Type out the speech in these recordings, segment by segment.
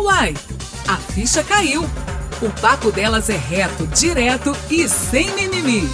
Uai, a ficha caiu. O papo delas é reto, direto e sem mimimi.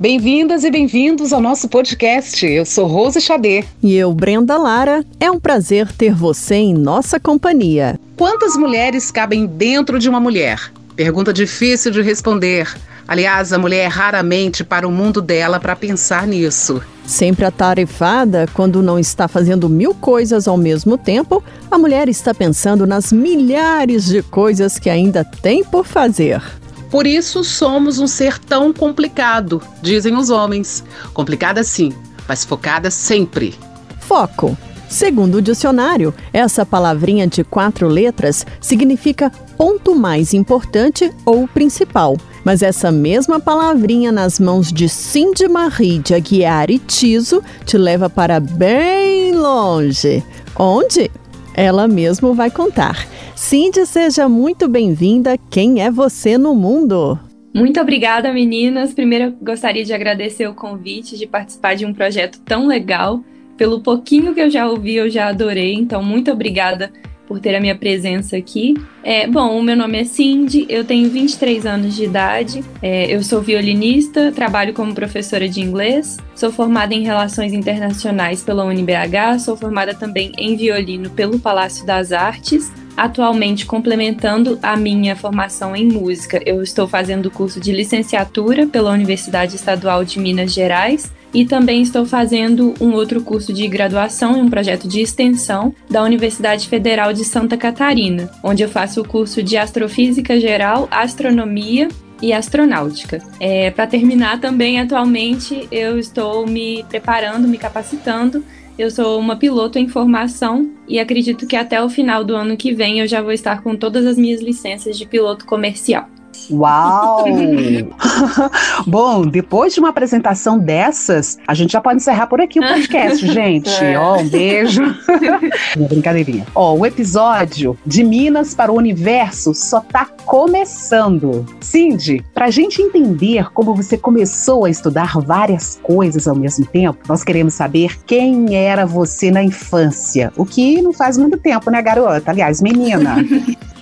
Bem-vindas e bem-vindos ao nosso podcast. Eu sou Rose Xadê. E eu, Brenda Lara. É um prazer ter você em nossa companhia. Quantas mulheres cabem dentro de uma mulher? Pergunta difícil de responder. Aliás, a mulher raramente para o mundo dela para pensar nisso. Sempre atarefada, quando não está fazendo mil coisas ao mesmo tempo, a mulher está pensando nas milhares de coisas que ainda tem por fazer. Por isso somos um ser tão complicado, dizem os homens. Complicada sim, mas focada sempre. Foco. Segundo o dicionário, essa palavrinha de quatro letras significa ponto mais importante ou principal. Mas essa mesma palavrinha nas mãos de Cindy Marie de Aguiar e Tiso te leva para bem longe. Onde? Ela mesmo vai contar. Cindy, seja muito bem-vinda. Quem é você no mundo? Muito obrigada, meninas. Primeiro, gostaria de agradecer o convite de participar de um projeto tão legal. Pelo pouquinho que eu já ouvi, eu já adorei. Então, muito obrigada por ter a minha presença aqui. É, bom, o meu nome é Cindy, eu tenho 23 anos de idade, é, eu sou violinista, trabalho como professora de inglês, sou formada em Relações Internacionais pela UniBH, sou formada também em violino pelo Palácio das Artes, atualmente complementando a minha formação em música. Eu estou fazendo o curso de licenciatura pela Universidade Estadual de Minas Gerais e também estou fazendo um outro curso de graduação em um projeto de extensão da Universidade Federal de Santa Catarina, onde eu faço o curso de Astrofísica Geral, Astronomia e astronáutica. É, Para terminar, também atualmente eu estou me preparando, me capacitando. Eu sou uma piloto em formação e acredito que até o final do ano que vem eu já vou estar com todas as minhas licenças de piloto comercial. Uau! Bom, depois de uma apresentação dessas, a gente já pode encerrar por aqui o podcast, gente. É. Ó, um beijo. Minha brincadeirinha. Ó, o episódio de Minas para o Universo só tá começando. Cindy, pra gente entender como você começou a estudar várias coisas ao mesmo tempo, nós queremos saber quem era você na infância. O que não faz muito tempo, né, garota? Aliás, menina.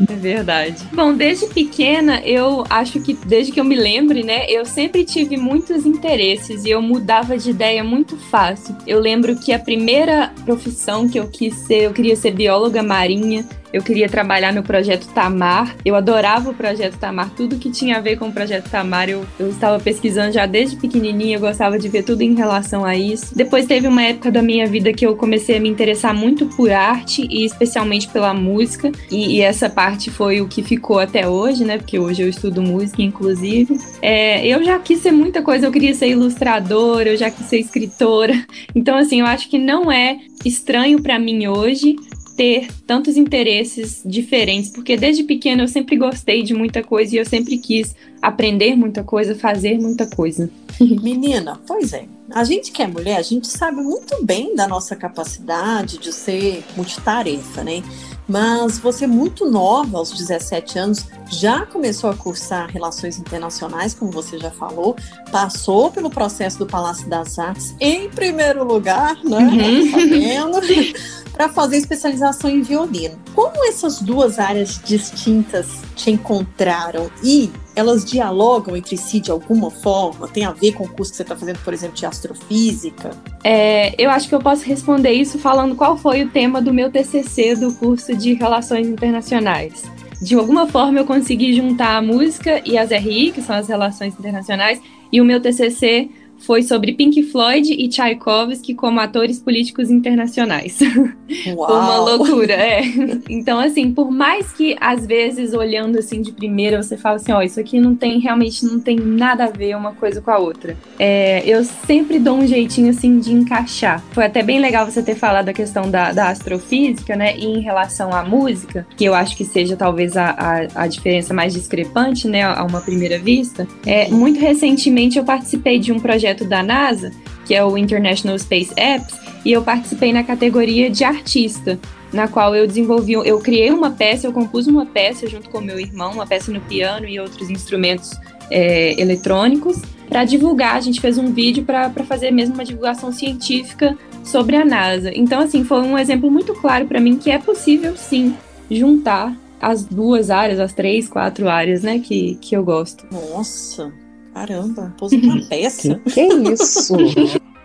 É verdade. Bom, desde pequena, eu acho que desde que eu me lembre, né, eu sempre tive muitos interesses e eu mudava de ideia muito fácil. Eu lembro que a primeira profissão que eu quis ser, eu queria ser bióloga marinha. Eu queria trabalhar no projeto Tamar. Eu adorava o projeto Tamar, tudo que tinha a ver com o projeto Tamar. Eu, eu estava pesquisando já desde pequenininha, eu gostava de ver tudo em relação a isso. Depois teve uma época da minha vida que eu comecei a me interessar muito por arte e especialmente pela música. E, e essa parte foi o que ficou até hoje, né? Porque hoje eu estudo música, inclusive. É, eu já quis ser muita coisa, eu queria ser ilustradora, eu já quis ser escritora. Então, assim, eu acho que não é estranho para mim hoje ter tantos interesses diferentes, porque desde pequena eu sempre gostei de muita coisa e eu sempre quis aprender muita coisa, fazer muita coisa. Menina, pois é. A gente que é mulher, a gente sabe muito bem da nossa capacidade de ser multitarefa, né? Mas você, muito nova, aos 17 anos, já começou a cursar Relações Internacionais, como você já falou, passou pelo processo do Palácio das Artes em primeiro lugar, né? Uhum. Tá para fazer especialização em violino. Como essas duas áreas distintas te encontraram e elas dialogam entre si de alguma forma? Tem a ver com o curso que você está fazendo, por exemplo, de astrofísica? É, eu acho que eu posso responder isso falando qual foi o tema do meu TCC do curso de Relações Internacionais. De alguma forma eu consegui juntar a música e as RI, que são as relações internacionais, e o meu TCC foi sobre Pink Floyd e Tchaikovsky como atores políticos internacionais. Uau. Uma loucura, é. Então, assim, por mais que às vezes olhando assim de primeira você fala assim, ó, oh, isso aqui não tem realmente não tem nada a ver uma coisa com a outra. É, eu sempre dou um jeitinho assim de encaixar. Foi até bem legal você ter falado a questão da, da astrofísica, né? E em relação à música, que eu acho que seja talvez a, a, a diferença mais discrepante, né? A uma primeira vista. É, muito recentemente eu participei de um projeto projeto da NASA, que é o International Space Apps, e eu participei na categoria de artista, na qual eu desenvolvi, eu criei uma peça, eu compus uma peça junto com meu irmão, uma peça no piano e outros instrumentos é, eletrônicos, para divulgar. A gente fez um vídeo para fazer mesmo uma divulgação científica sobre a NASA. Então, assim, foi um exemplo muito claro para mim que é possível sim juntar as duas áreas, as três, quatro áreas, né, que, que eu gosto. Nossa, caramba, pôs uma peça. Que, que isso?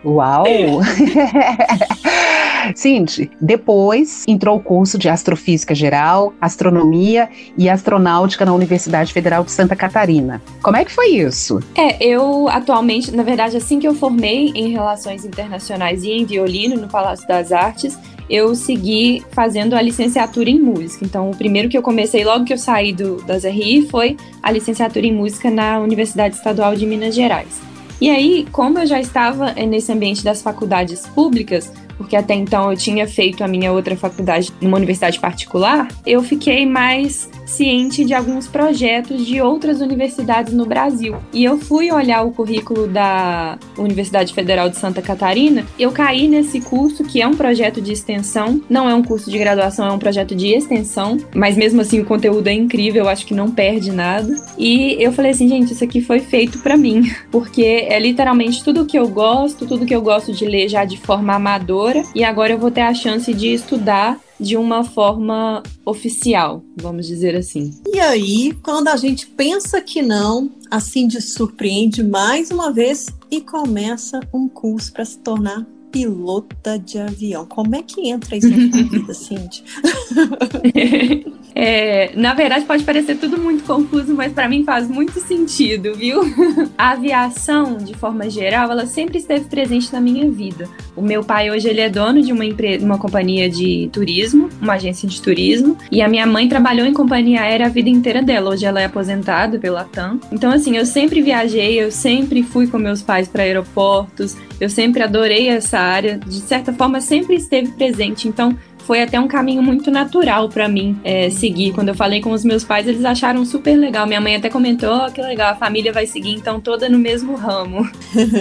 Uau! Cindy, depois entrou o curso de Astrofísica Geral, Astronomia e Astronáutica na Universidade Federal de Santa Catarina. Como é que foi isso? É, eu atualmente, na verdade, assim que eu formei em Relações Internacionais e em Violino no Palácio das Artes, eu segui fazendo a licenciatura em música. Então, o primeiro que eu comecei logo que eu saí do, das RI foi a licenciatura em música na Universidade Estadual de Minas Gerais. E aí, como eu já estava nesse ambiente das faculdades públicas, porque até então eu tinha feito a minha outra faculdade numa universidade particular, eu fiquei mais ciente de alguns projetos de outras universidades no Brasil. E eu fui olhar o currículo da Universidade Federal de Santa Catarina, eu caí nesse curso que é um projeto de extensão, não é um curso de graduação, é um projeto de extensão, mas mesmo assim o conteúdo é incrível, eu acho que não perde nada. E eu falei assim, gente, isso aqui foi feito para mim, porque é literalmente tudo que eu gosto, tudo que eu gosto de ler já de forma amadora, e agora eu vou ter a chance de estudar de uma forma oficial, vamos dizer assim. E aí, quando a gente pensa que não, assim de surpreende mais uma vez e começa um curso para se tornar pilota de avião. Como é que entra isso na sua vida, Cindy? É, na verdade, pode parecer tudo muito confuso, mas para mim faz muito sentido, viu? A aviação, de forma geral, ela sempre esteve presente na minha vida. O meu pai hoje ele é dono de uma empresa, uma companhia de turismo, uma agência de turismo, e a minha mãe trabalhou em companhia aérea a vida inteira dela. Hoje ela é aposentada pela TAM. Então assim, eu sempre viajei, eu sempre fui com meus pais para aeroportos, eu sempre adorei essa área, de certa forma sempre esteve presente. Então foi até um caminho muito natural para mim é, seguir. Quando eu falei com os meus pais, eles acharam super legal. Minha mãe até comentou: oh, que legal, a família vai seguir então toda no mesmo ramo.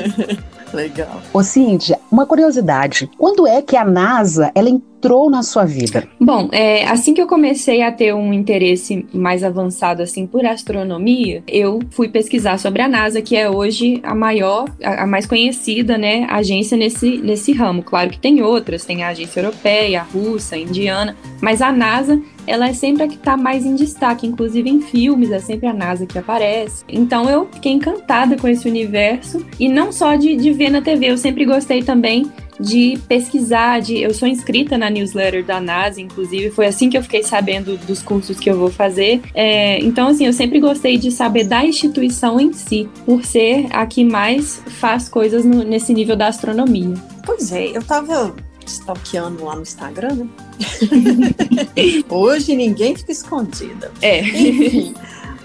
legal. Ô, Cíntia, uma curiosidade: quando é que a NASA ela entrou na sua vida? Bom, é, assim que eu comecei a ter um interesse mais avançado assim por astronomia, eu fui pesquisar sobre a NASA, que é hoje a maior, a, a mais conhecida, né, agência nesse, nesse ramo. Claro que tem outras, tem a agência europeia, a russa, a indiana, mas a NASA ela é sempre a que está mais em destaque, inclusive em filmes, é sempre a NASA que aparece. Então eu fiquei encantada com esse universo, e não só de, de ver na TV, eu sempre gostei também de pesquisar, de eu sou inscrita na newsletter da NASA, inclusive foi assim que eu fiquei sabendo dos cursos que eu vou fazer. É, então, assim, eu sempre gostei de saber da instituição em si, por ser a que mais faz coisas no, nesse nível da astronomia. Pois é, eu tava stalkeando lá no Instagram, né? Hoje ninguém fica escondida. É. Enfim.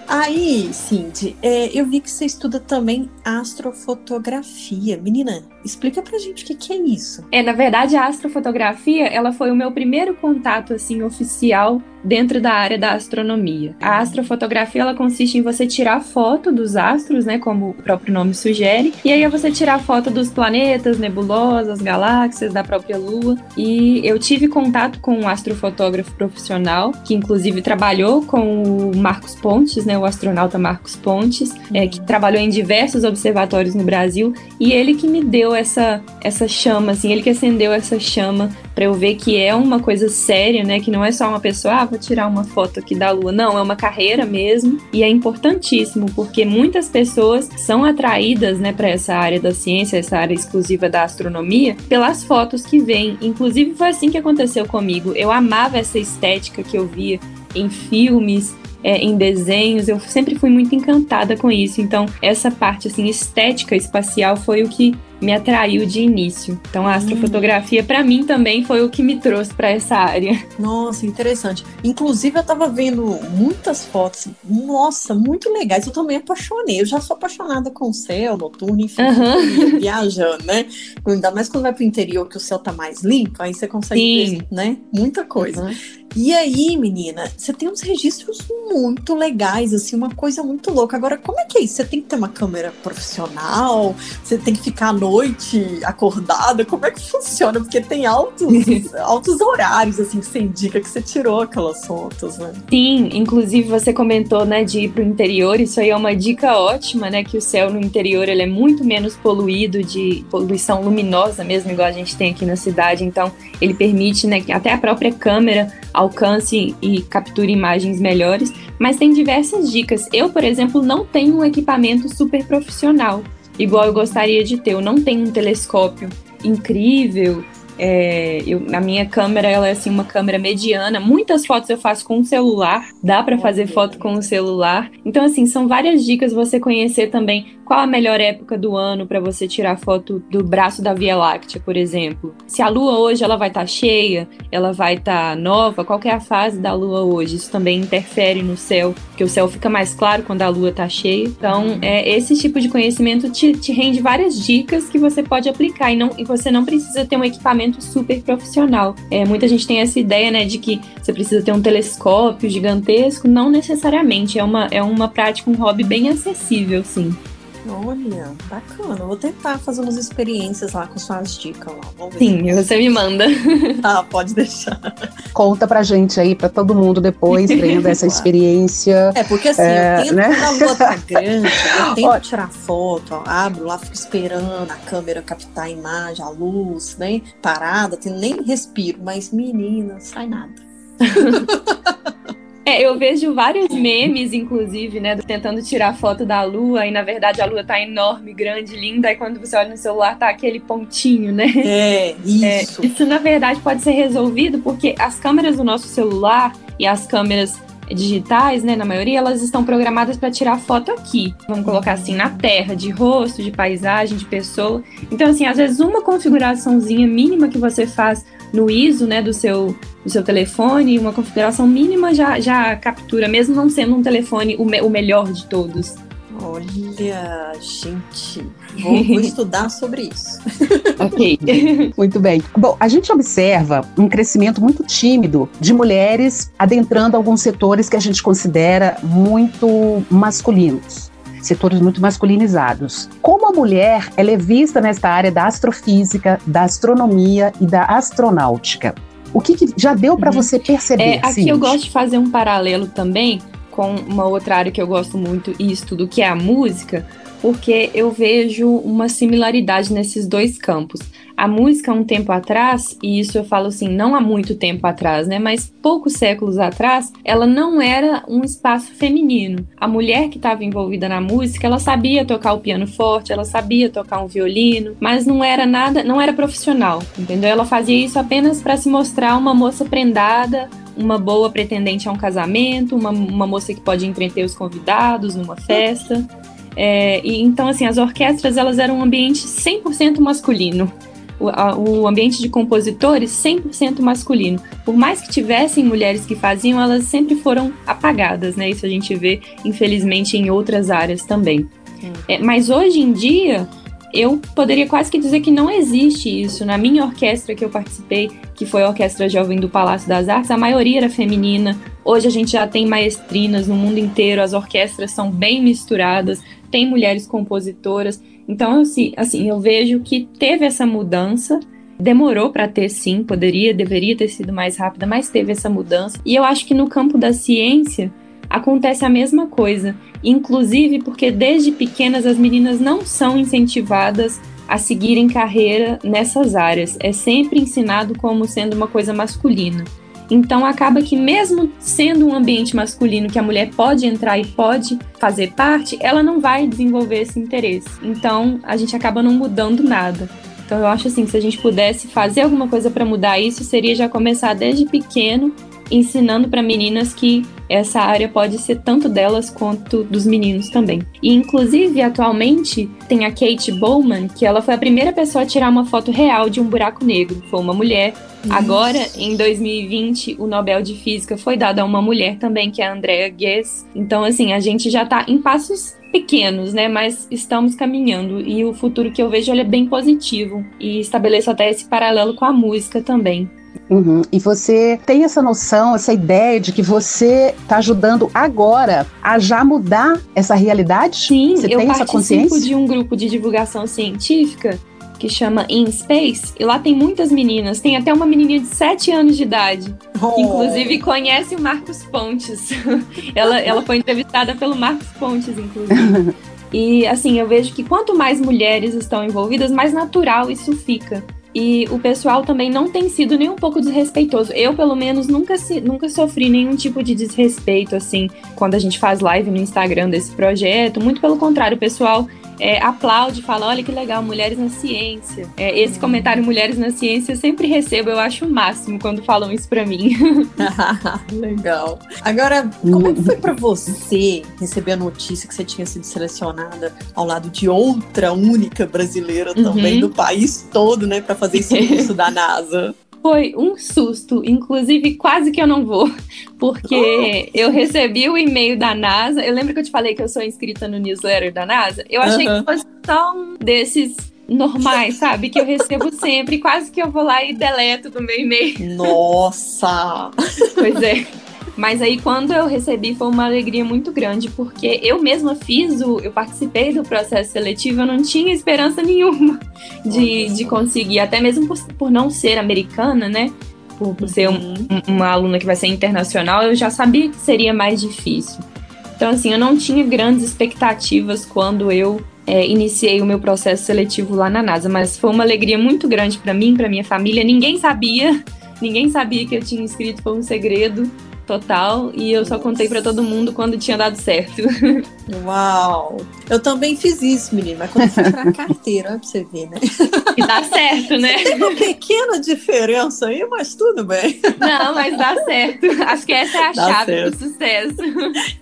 Aí, Cindy, é, eu vi que você estuda também astrofotografia. Menina, explica pra gente o que, que, é isso. É, na verdade, a astrofotografia, ela foi o meu primeiro contato, assim, oficial dentro da área da astronomia. A astrofotografia, ela consiste em você tirar foto dos astros, né, como o próprio nome sugere, e aí é você tirar foto dos planetas, nebulosas, galáxias, da própria Lua. E eu tive contato com um astrofotógrafo profissional, que inclusive trabalhou com o Marcos Pontes, né, o astronauta Marcos Pontes, é, que trabalhou em diversos observatórios no Brasil, e ele que me deu essa, essa chama, assim, ele que acendeu essa chama para eu ver que é uma coisa séria, né, que não é só uma pessoa, ah, vou tirar uma foto aqui da Lua. Não, é uma carreira mesmo, e é importantíssimo, porque muitas pessoas são atraídas, né, para essa área da ciência, essa área exclusiva da astronomia, pelas fotos que vêm. Inclusive foi assim que aconteceu comigo. Eu amava essa estética que eu via em filmes, é, em desenhos, eu sempre fui muito encantada com isso. Então, essa parte assim estética espacial foi o que me atraiu de início. Então, a hum. astrofotografia, para mim, também foi o que me trouxe para essa área. Nossa, interessante. Inclusive, eu tava vendo muitas fotos, nossa, muito legais. Eu também apaixonei. Eu já sou apaixonada com o céu noturno, enfim, uhum. viajando, né? Ainda mais quando vai pro interior, que o céu tá mais limpo, aí você consegue Sim. ver, né? Muita coisa. Uhum. E aí, menina, você tem uns registros muito legais, assim, uma coisa muito louca. Agora, como é que é isso? Você tem que ter uma câmera profissional? Você tem que ficar noite acordada? Como é que funciona? Porque tem altos, altos horários, assim, que você indica que você tirou aquelas fotos, né? Sim, inclusive você comentou, né, de ir pro interior, isso aí é uma dica ótima, né, que o céu no interior, ele é muito menos poluído de poluição luminosa mesmo, igual a gente tem aqui na cidade, então ele permite, né, que até a própria câmera, alcance e capture imagens melhores, mas tem diversas dicas. Eu, por exemplo, não tenho um equipamento super profissional, igual eu gostaria de ter. Eu não tenho um telescópio incrível, é, eu, a minha câmera ela é assim uma câmera mediana. Muitas fotos eu faço com o celular, dá para fazer foto com o celular. Então assim são várias dicas você conhecer também qual a melhor época do ano para você tirar foto do braço da Via Láctea, por exemplo. Se a Lua hoje ela vai estar tá cheia, ela vai estar tá nova. Qual é a fase da Lua hoje? Isso também interfere no céu, porque o céu fica mais claro quando a Lua está cheia. Então é, esse tipo de conhecimento te, te rende várias dicas que você pode aplicar e não e você não precisa ter um equipamento super profissional. É, muita gente tem essa ideia, né, de que você precisa ter um telescópio gigantesco. Não necessariamente. É uma, é uma prática, um hobby bem acessível, sim. Olha, bacana. Vou tentar fazer umas experiências lá com suas dicas lá. Vamos ver Sim, você me manda. Ah, pode deixar. Conta pra gente aí, pra todo mundo depois, vendo essa experiência. É, porque assim, é, eu tento né? quando a lua tá grande, eu tento tirar foto, ó, abro lá, fico esperando a câmera captar a imagem, a luz, né? Parada, nem respiro, mas menina, sai nada. É, eu vejo vários memes, inclusive, né, tentando tirar foto da lua, e na verdade a lua tá enorme, grande, linda, e quando você olha no celular tá aquele pontinho, né? É, isso. É, isso na verdade pode ser resolvido porque as câmeras do nosso celular e as câmeras digitais, né, na maioria, elas estão programadas para tirar foto aqui. Vamos colocar assim na terra, de rosto, de paisagem, de pessoa. Então assim, às vezes uma configuraçãozinha mínima que você faz no ISO, né, do seu do seu telefone, uma configuração mínima já, já captura, mesmo não sendo um telefone o, me, o melhor de todos. Olha, gente, vou, vou estudar sobre isso. ok. muito bem. Bom, a gente observa um crescimento muito tímido de mulheres adentrando alguns setores que a gente considera muito masculinos setores muito masculinizados. Como a mulher ela é vista nesta área da astrofísica, da astronomia e da astronáutica? O que, que já deu para uhum. você perceber? É, aqui eu gosto de fazer um paralelo também com uma outra área que eu gosto muito e estudo, que é a música, porque eu vejo uma similaridade nesses dois campos. A música, um tempo atrás, e isso eu falo assim, não há muito tempo atrás, né? Mas poucos séculos atrás, ela não era um espaço feminino. A mulher que estava envolvida na música, ela sabia tocar o piano forte, ela sabia tocar um violino, mas não era nada, não era profissional, entendeu? Ela fazia isso apenas para se mostrar uma moça prendada, uma boa pretendente a um casamento, uma, uma moça que pode entreter os convidados numa festa. É, e então, assim, as orquestras elas eram um ambiente 100% masculino o, a, o ambiente de compositores 100% masculino. Por mais que tivessem mulheres que faziam, elas sempre foram apagadas, né? Isso a gente vê, infelizmente, em outras áreas também. É, mas hoje em dia, eu poderia quase que dizer que não existe isso. Na minha orquestra que eu participei, que foi a Orquestra Jovem do Palácio das Artes, a maioria era feminina. Hoje a gente já tem maestrinas no mundo inteiro, as orquestras são bem misturadas, tem mulheres compositoras. Então, assim, assim, eu vejo que teve essa mudança, demorou para ter sim, poderia, deveria ter sido mais rápida, mas teve essa mudança. E eu acho que no campo da ciência acontece a mesma coisa, inclusive porque desde pequenas as meninas não são incentivadas a seguirem carreira nessas áreas. É sempre ensinado como sendo uma coisa masculina. Então acaba que mesmo sendo um ambiente masculino que a mulher pode entrar e pode fazer parte, ela não vai desenvolver esse interesse. Então a gente acaba não mudando nada. Então eu acho assim, se a gente pudesse fazer alguma coisa para mudar isso, seria já começar desde pequeno ensinando para meninas que essa área pode ser tanto delas quanto dos meninos também. E inclusive atualmente tem a Kate Bowman, que ela foi a primeira pessoa a tirar uma foto real de um buraco negro. Foi uma mulher. Isso. Agora, em 2020, o Nobel de Física foi dado a uma mulher também, que é a Andrea Ghez. Então, assim, a gente já está em passos pequenos, né? Mas estamos caminhando e o futuro que eu vejo é bem positivo e estabeleço até esse paralelo com a música também. Uhum. E você tem essa noção, essa ideia de que você está ajudando agora a já mudar essa realidade? Sim, você eu tem essa consciência? de um grupo de divulgação científica que chama In Space, e lá tem muitas meninas, tem até uma menininha de 7 anos de idade, oh. que inclusive conhece o Marcos Pontes. ela, ela foi entrevistada pelo Marcos Pontes, inclusive. E assim, eu vejo que quanto mais mulheres estão envolvidas, mais natural isso fica. E o pessoal também não tem sido nem um pouco desrespeitoso. Eu, pelo menos, nunca, se, nunca sofri nenhum tipo de desrespeito, assim, quando a gente faz live no Instagram desse projeto. Muito pelo contrário, o pessoal é, aplaude, fala: olha que legal, mulheres na ciência. É, esse comentário mulheres na ciência eu sempre recebo, eu acho o máximo quando falam isso para mim. legal. Agora, como é que foi para você receber a notícia que você tinha sido selecionada ao lado de outra única brasileira também uhum. do país todo, né, para fazer esse curso da NASA? Foi um susto. Inclusive, quase que eu não vou, porque eu recebi o e-mail da NASA. Eu lembro que eu te falei que eu sou inscrita no newsletter da NASA. Eu achei que fosse só um desses normais, sabe? Que eu recebo sempre. Quase que eu vou lá e deleto do meu e-mail. Nossa! pois é. Mas aí quando eu recebi foi uma alegria muito grande, porque eu mesma fiz o, eu participei do processo seletivo, eu não tinha esperança nenhuma de, de conseguir, até mesmo por, por não ser americana, né? Por, por ser um, uma aluna que vai ser internacional, eu já sabia que seria mais difícil. Então, assim, eu não tinha grandes expectativas quando eu é, iniciei o meu processo seletivo lá na NASA, mas foi uma alegria muito grande para mim, para minha família. Ninguém sabia, ninguém sabia que eu tinha inscrito, foi um segredo total e eu só contei para todo mundo quando tinha dado certo. Uau! Eu também fiz isso, menina, mas quando fui pra carteira, olha pra você ver, né? E dá certo, né? Tem uma pequena diferença aí, mas tudo bem. Não, mas dá certo. Acho que essa é a dá chave certo. do sucesso.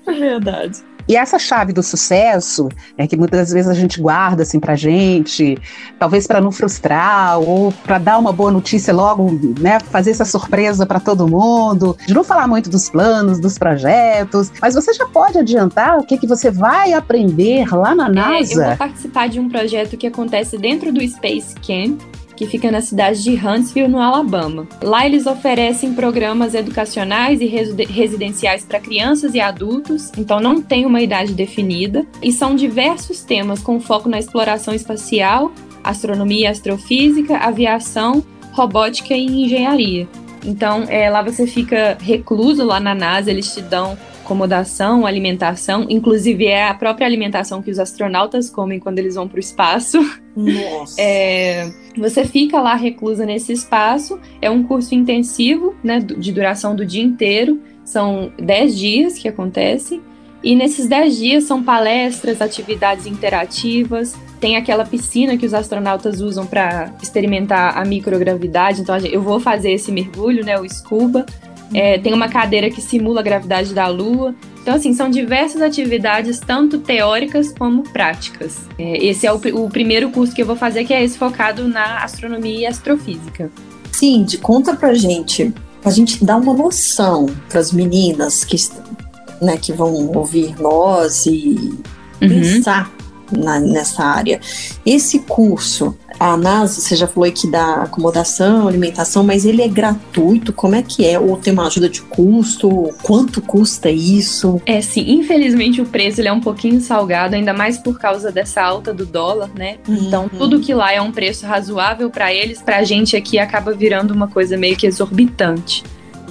É verdade. E essa chave do sucesso, é que muitas vezes a gente guarda assim pra gente, talvez para não frustrar ou para dar uma boa notícia logo, né, fazer essa surpresa para todo mundo, de não falar muito dos planos, dos projetos, mas você já pode adiantar o que que você vai aprender lá na NASA? É, eu vou participar de um projeto que acontece dentro do Space Camp, que fica na cidade de Huntsville, no Alabama. Lá eles oferecem programas educacionais e residenciais para crianças e adultos, então não tem uma idade definida, e são diversos temas com foco na exploração espacial, astronomia e astrofísica, aviação, robótica e engenharia. Então, é, lá você fica recluso lá na NASA, eles te dão acomodação, alimentação, inclusive é a própria alimentação que os astronautas comem quando eles vão para o espaço. Nossa. É, você fica lá reclusa nesse espaço, é um curso intensivo, né, de duração do dia inteiro, são 10 dias que acontece, e nesses 10 dias são palestras, atividades interativas, tem aquela piscina que os astronautas usam para experimentar a microgravidade, então eu vou fazer esse mergulho, né, o scuba, é, tem uma cadeira que simula a gravidade da Lua. Então, assim, são diversas atividades, tanto teóricas como práticas. É, esse é o, o, primeiro curso que eu vou fazer, que é esse focado na astronomia e astrofísica. Cindy, conta pra gente, pra gente dar uma noção para as meninas que, né, que vão ouvir nós e uhum. pensar na, nessa área. Esse curso, a NASA, você já falou que dá acomodação, alimentação, mas ele é gratuito? Como é que é? Ou tem uma ajuda de custo? Quanto custa isso? É, sim. Infelizmente o preço ele é um pouquinho salgado, ainda mais por causa dessa alta do dólar, né? Uhum. Então tudo que lá é um preço razoável para eles, para a gente aqui acaba virando uma coisa meio que exorbitante.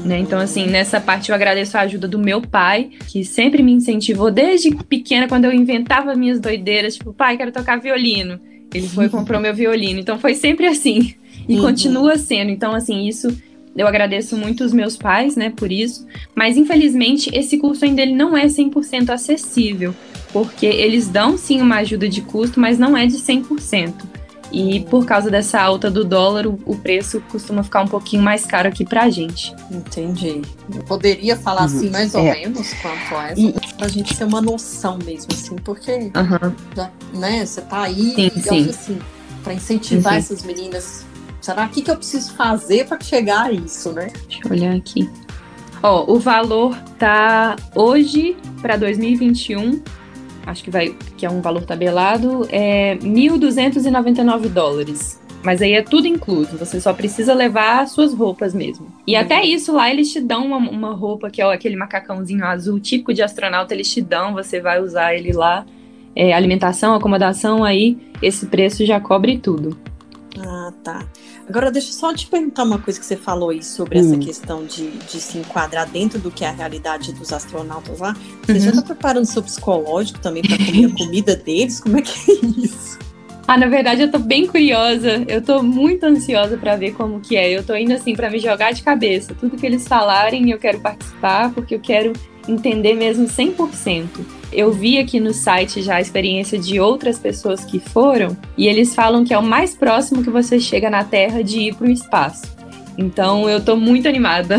Né? Então, assim, nessa parte eu agradeço a ajuda do meu pai, que sempre me incentivou desde pequena, quando eu inventava minhas doideiras, tipo, pai, quero tocar violino. Ele foi e comprou meu violino. Então foi sempre assim. E uhum. continua sendo. Então, assim, isso eu agradeço muito os meus pais, né, por isso. Mas infelizmente esse curso ainda ele não é 100% acessível, porque eles dão sim uma ajuda de custo, mas não é de 100%. E por causa dessa alta do dólar, o, preço costuma ficar um pouquinho mais caro aqui pra gente. Entendi. Eu poderia falar assim, uhum. mais ou é. menos quanto é, e... pra gente ter uma noção mesmo, assim, porque uhum. já, né, você tá aí, sim, sim. assim, pra incentivar uhum. essas meninas. Será que, que eu preciso fazer para chegar a isso, né? Deixa eu olhar aqui. Ó, o valor tá hoje para 2021 acho que vai que é um valor tabelado, é 1.299 dólares. Mas aí é tudo incluso, você só precisa levar suas roupas mesmo. E uhum. até isso lá eles te dão uma, uma roupa que é aquele macacãozinho azul típico de astronauta, eles te dão, você vai usar ele lá. É, alimentação, acomodação, aí esse preço já cobre tudo. Ah, tá. Agora, deixa eu só te perguntar uma coisa que você falou aí sobre hum. essa questão de, de se enquadrar dentro do que é a realidade dos astronautas lá. Você uhum. já está preparando seu psicológico também para comer a comida deles? Como é que é isso? Ah, na verdade eu tô bem curiosa. Eu tô muito ansiosa para ver como que é. Eu tô indo assim para me jogar de cabeça. Tudo que eles falarem, eu quero participar porque eu quero entender mesmo 100%. Eu vi aqui no site já a experiência de outras pessoas que foram e eles falam que é o mais próximo que você chega na Terra de ir para o espaço. Então eu tô muito animada.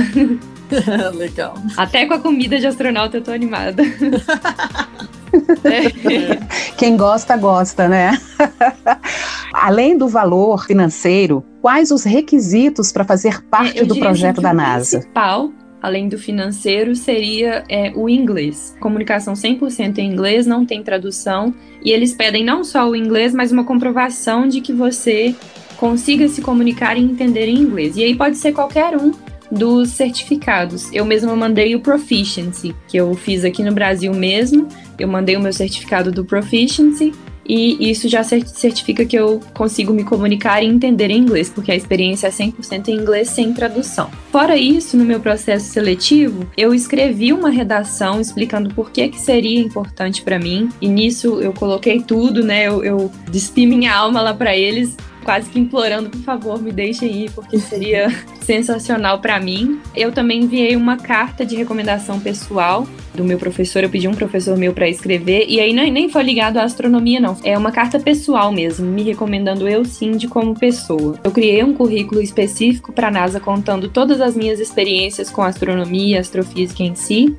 Legal. Até com a comida de astronauta eu tô animada. Quem gosta, gosta, né? Além do valor financeiro, quais os requisitos para fazer parte é, do projeto da NASA? Principal, além do financeiro, seria é, o inglês. Comunicação 100% em inglês, não tem tradução. E eles pedem não só o inglês, mas uma comprovação de que você consiga se comunicar e entender em inglês. E aí pode ser qualquer um dos certificados. Eu mesma mandei o Proficiency, que eu fiz aqui no Brasil mesmo. Eu mandei o meu certificado do Proficiency e isso já certifica que eu consigo me comunicar e entender em inglês, porque a experiência é 100% em inglês sem tradução. Fora isso, no meu processo seletivo, eu escrevi uma redação explicando por que, que seria importante para mim, e nisso eu coloquei tudo, né? Eu, eu despi minha alma lá para eles quase que implorando, por favor, me deixem ir, porque seria sensacional para mim. Eu também enviei uma carta de recomendação pessoal do meu professor, eu pedi um professor meu para escrever, e aí nem, foi ligado à astronomia, não. É uma carta pessoal mesmo, me recomendando eu sim de como pessoa. Eu criei um currículo específico para a NASA contando todas as minhas experiências com astronomia, astrofísica em si,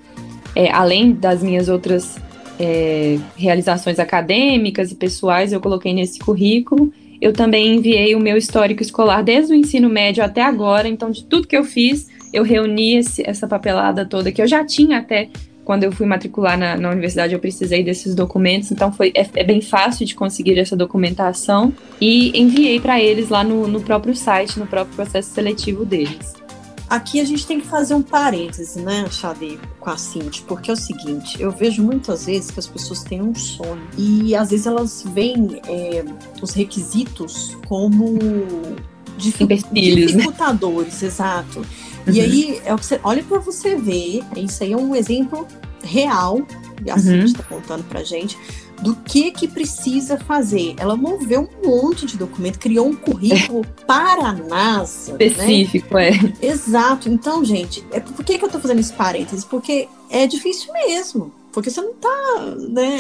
é, além das minhas outras é, realizações acadêmicas e pessoais, eu coloquei nesse currículo. Eu também enviei o meu histórico escolar desde o ensino médio até agora, então de tudo que eu fiz, eu reuni esse, essa papelada toda que eu já tinha até quando eu fui matricular na, na universidade, eu precisei desses documentos, então foi, é, é bem fácil de conseguir essa documentação e enviei para eles lá no, no próprio site, no próprio processo seletivo deles. Aqui a gente tem que fazer um parêntese, né, Xade, com a Cinti, porque é o seguinte, eu vejo muitas vezes que as pessoas têm um sonho e às vezes elas veem é, os requisitos como né? dificultadores, né? exato. Uhum. E aí, é o que você, olha para você ver, isso aí é um exemplo real, e a uhum. Cinti está contando pra gente, do que que precisa fazer. Ela moveu um monte de documento, criou um currículo para a NASA. Né? Específico, né? é. Exato. Então, gente, é, por que, que eu estou fazendo esse parênteses? Porque é difícil mesmo. Porque você não está, né?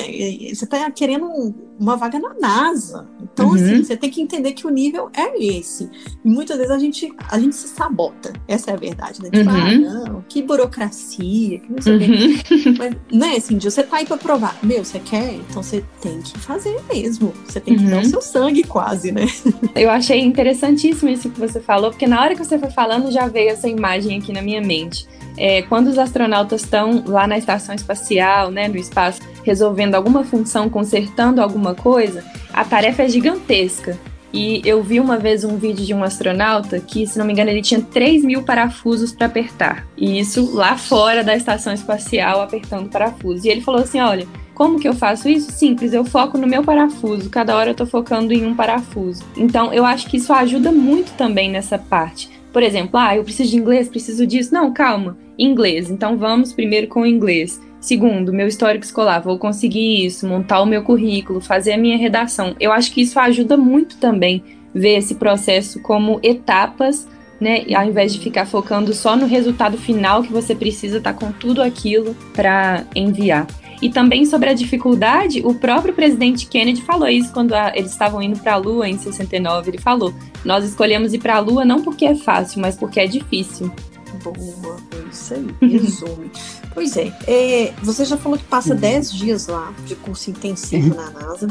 Você está querendo uma vaga na NASA. Então, uhum. assim, você tem que entender que o nível é esse. E muitas vezes a gente, a gente se sabota. Essa é a verdade, né? Tipo, ah, uhum. ah, não, que burocracia, que não sei o uhum. quê. Mas, né, assim, você tá aí para provar. Meu, você quer? Então você tem que fazer mesmo. Você tem que dar o uhum. seu sangue quase, né? Eu achei interessantíssimo isso que você falou, porque na hora que você foi falando, já veio essa imagem aqui na minha mente é, quando os astronautas estão lá na estação espacial, né, no espaço, resolvendo alguma função, consertando alguma coisa, a tarefa é gigantesca. E eu vi uma vez um vídeo de um astronauta que, se não me engano, ele tinha 3 mil parafusos para apertar. E isso lá fora da estação espacial, apertando parafusos. E ele falou assim: olha, como que eu faço isso? Simples, eu foco no meu parafuso. Cada hora eu tô focando em um parafuso. Então, eu acho que isso ajuda muito também nessa parte. Por exemplo, ah, eu preciso de inglês, preciso disso. Não, calma inglês. Então vamos primeiro com o inglês. Segundo, meu histórico escolar, vou conseguir isso, montar o meu currículo, fazer a minha redação. Eu acho que isso ajuda muito também ver esse processo como etapas, né? Ao invés de ficar focando só no resultado final que você precisa estar tá com tudo aquilo para enviar. E também sobre a dificuldade, o próprio presidente Kennedy falou isso quando a, eles estavam indo para a Lua em 69. Ele falou: Nós escolhemos ir para a Lua não porque é fácil, mas porque é difícil boa. É isso aí, resume. Pois é, é, você já falou que passa 10 uhum. dias lá de curso intensivo uhum. na NASA.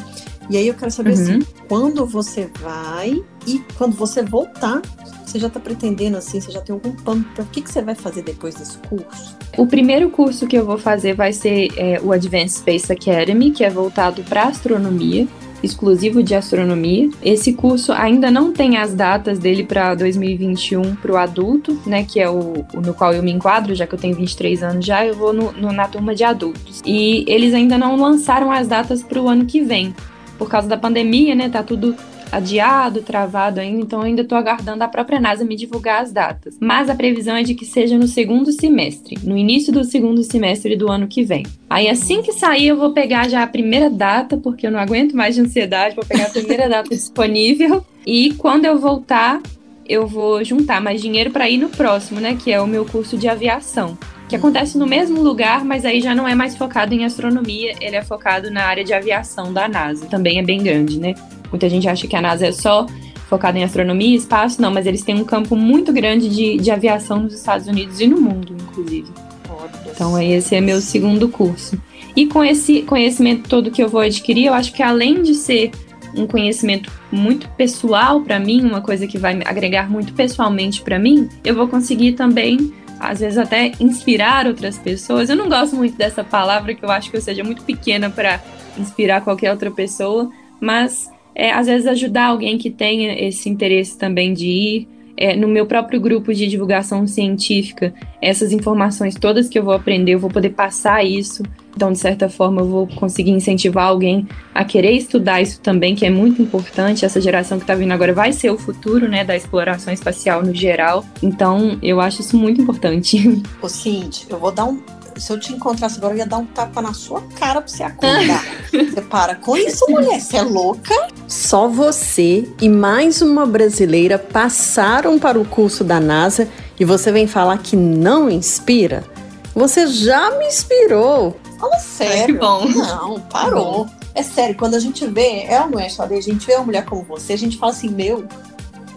E aí eu quero saber assim, uhum. quando você vai e quando você voltar, você já está pretendendo assim, você já tem algum plano para o que, que você vai fazer depois desse curso? O primeiro curso que eu vou fazer vai ser é, o Advanced Space Academy, que é voltado para astronomia exclusivo de astronomia. Esse curso ainda não tem as datas dele para 2021 para o adulto, né, que é o, o, no qual eu me enquadro, já que eu tenho 23 anos já, eu vou no, no, na turma de adultos. E eles ainda não lançaram as datas para o ano que vem. Por causa da pandemia, né, tá tudo adiado, travado ainda, então eu ainda estou aguardando a própria NASA me divulgar as datas. Mas a previsão é de que seja no segundo semestre, no início do segundo semestre do ano que vem. Aí assim que sair, eu vou pegar já a primeira data, porque eu não aguento mais de ansiedade, vou pegar a primeira data disponível. E quando eu voltar, eu vou juntar mais dinheiro para ir no próximo, né? Que é o meu curso de aviação que acontece no mesmo lugar, mas aí já não é mais focado em astronomia, ele é focado na área de aviação da NASA. Também é bem grande, né? Muita gente acha que a NASA é só focada em astronomia e espaço, não, mas eles têm um campo muito grande de, de aviação nos Estados Unidos e no mundo, inclusive. Então, esse é meu segundo curso. E com esse conhecimento todo que eu vou adquirir, eu acho que além de ser um conhecimento muito pessoal para mim, uma coisa que vai agregar muito pessoalmente para mim, eu vou conseguir também às vezes até inspirar outras pessoas. Eu não gosto muito dessa palavra, que eu acho que eu seja muito pequena para inspirar qualquer outra pessoa, mas é, às vezes ajudar alguém que tenha esse interesse também de ir. É, no meu próprio grupo de divulgação científica, essas informações todas que eu vou aprender, eu vou poder passar isso então, de certa forma, eu vou conseguir incentivar alguém a querer estudar isso também, que é muito importante. Essa geração que está vindo agora vai ser o futuro, né, da exploração espacial no geral. Então, eu acho isso muito importante. Ô, Cindy, eu vou dar um. Se eu te encontrasse agora, eu ia dar um tapa na sua cara pra você acordar. você para com isso, mulher. Você é louca? Só você e mais uma brasileira passaram para o curso da NASA e você vem falar que não inspira? Você já me inspirou. Fala sério. Ai, que bom. Não, parou. É sério, quando a gente vê, é ou não é, Xadê? A gente vê uma mulher como você, a gente fala assim, meu,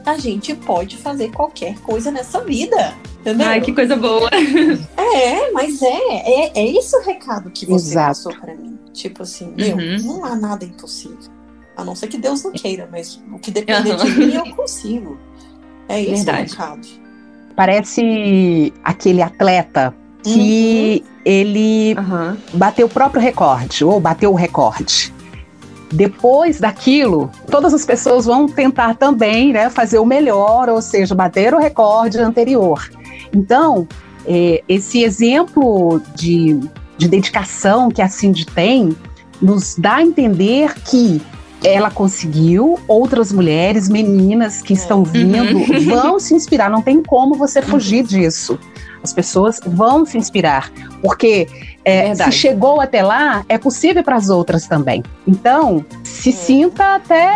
a gente pode fazer qualquer coisa nessa vida. Entendeu? Ai, que coisa boa. É, mas é, é, é esse o recado que você Exato. passou para mim. Tipo assim, meu, uhum. não há nada impossível. A não ser que Deus não queira, mas o que depender uhum. de mim eu consigo. É esse Verdade. o recado. Parece aquele atleta que uhum. ele uhum. bateu o próprio recorde, ou bateu o recorde. Depois daquilo, todas as pessoas vão tentar também né, fazer o melhor, ou seja, bater o recorde anterior. Então, é, esse exemplo de, de dedicação que a Cindy tem nos dá a entender que ela conseguiu, outras mulheres, meninas que estão vindo, uhum. vão se inspirar, não tem como você fugir disso. As pessoas vão se inspirar, porque é, se chegou até lá, é possível para as outras também. Então, se sinta até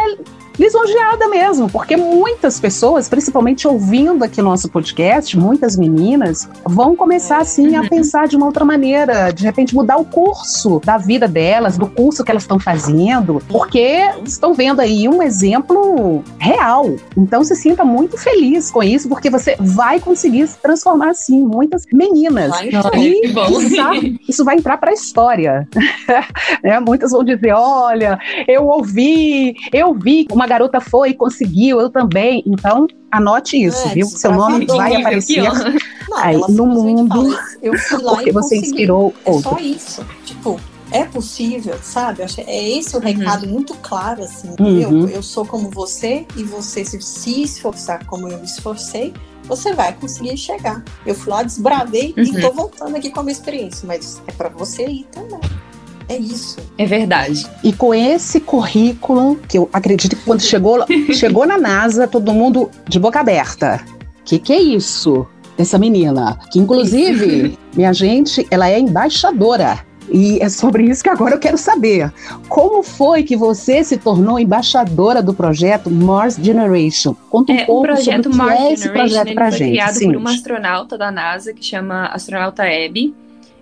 lisonjeada mesmo, porque muitas pessoas, principalmente ouvindo aqui nosso podcast, muitas meninas, vão começar assim a pensar de uma outra maneira, de repente mudar o curso da vida delas, do curso que elas estão fazendo, porque estão vendo aí um exemplo real. Então se sinta muito feliz com isso, porque você vai conseguir se transformar assim muitas meninas. Vai, e isso, isso vai entrar para a história. é, muitas vão dizer: olha, eu ouvi, eu vi uma garota foi e conseguiu, eu também. Então, anote isso, é, viu? Seu nome vai aparecer não, aí, no mundo eu fui lá porque você consegui. inspirou é outro. É só isso. Tipo, é possível, sabe? É esse o uhum. recado uhum. muito claro, assim. Uhum. Eu, eu sou como você e você se, se esforçar como eu me esforcei, você vai conseguir chegar. Eu fui lá, desbravei uhum. e tô voltando aqui com a minha experiência, mas é para você ir também. É isso. É verdade. E com esse currículo, que eu acredito que quando chegou, chegou na NASA, todo mundo de boca aberta. Que que é isso? Dessa menina. Que inclusive, minha gente, ela é embaixadora. E é sobre isso que agora eu quero saber. Como foi que você se tornou embaixadora do projeto Mars Generation? Conta um é, pouco sobre o que é esse projeto para gente. Foi criado Sim. por uma astronauta da NASA que chama astronauta Abby.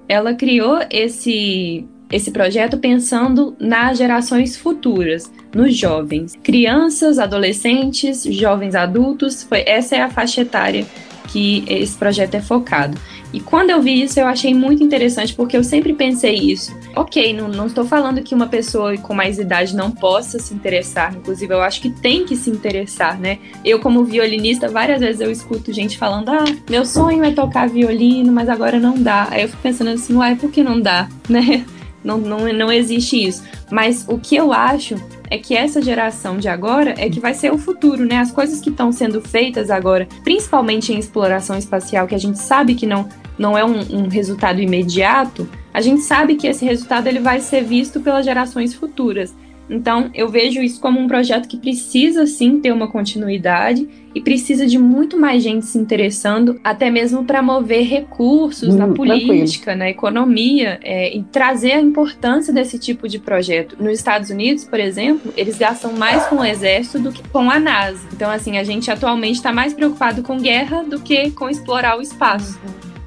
Ela criou esse esse projeto pensando nas gerações futuras, nos jovens, crianças, adolescentes, jovens adultos, foi essa é a faixa etária que esse projeto é focado. E quando eu vi isso, eu achei muito interessante, porque eu sempre pensei isso. Ok, não, não estou falando que uma pessoa com mais idade não possa se interessar, inclusive eu acho que tem que se interessar, né? Eu, como violinista, várias vezes eu escuto gente falando: ah, meu sonho é tocar violino, mas agora não dá. Aí eu fico pensando assim, uai, por que não dá, né? Não, não, não existe isso. Mas o que eu acho é que essa geração de agora é que vai ser o futuro, né? As coisas que estão sendo feitas agora, principalmente em exploração espacial, que a gente sabe que não, não é um, um, resultado imediato, a gente sabe que esse resultado ele vai ser visto pelas gerações futuras. Então, eu vejo isso como um projeto que precisa sim ter uma continuidade e precisa de muito mais gente se interessando, até mesmo para mover recursos hum, na política, tranquilo. na economia é, e trazer a importância desse tipo de projeto. Nos Estados Unidos, por exemplo, eles gastam mais com o exército do que com a NASA. Então, assim, a gente atualmente está mais preocupado com guerra do que com explorar o espaço.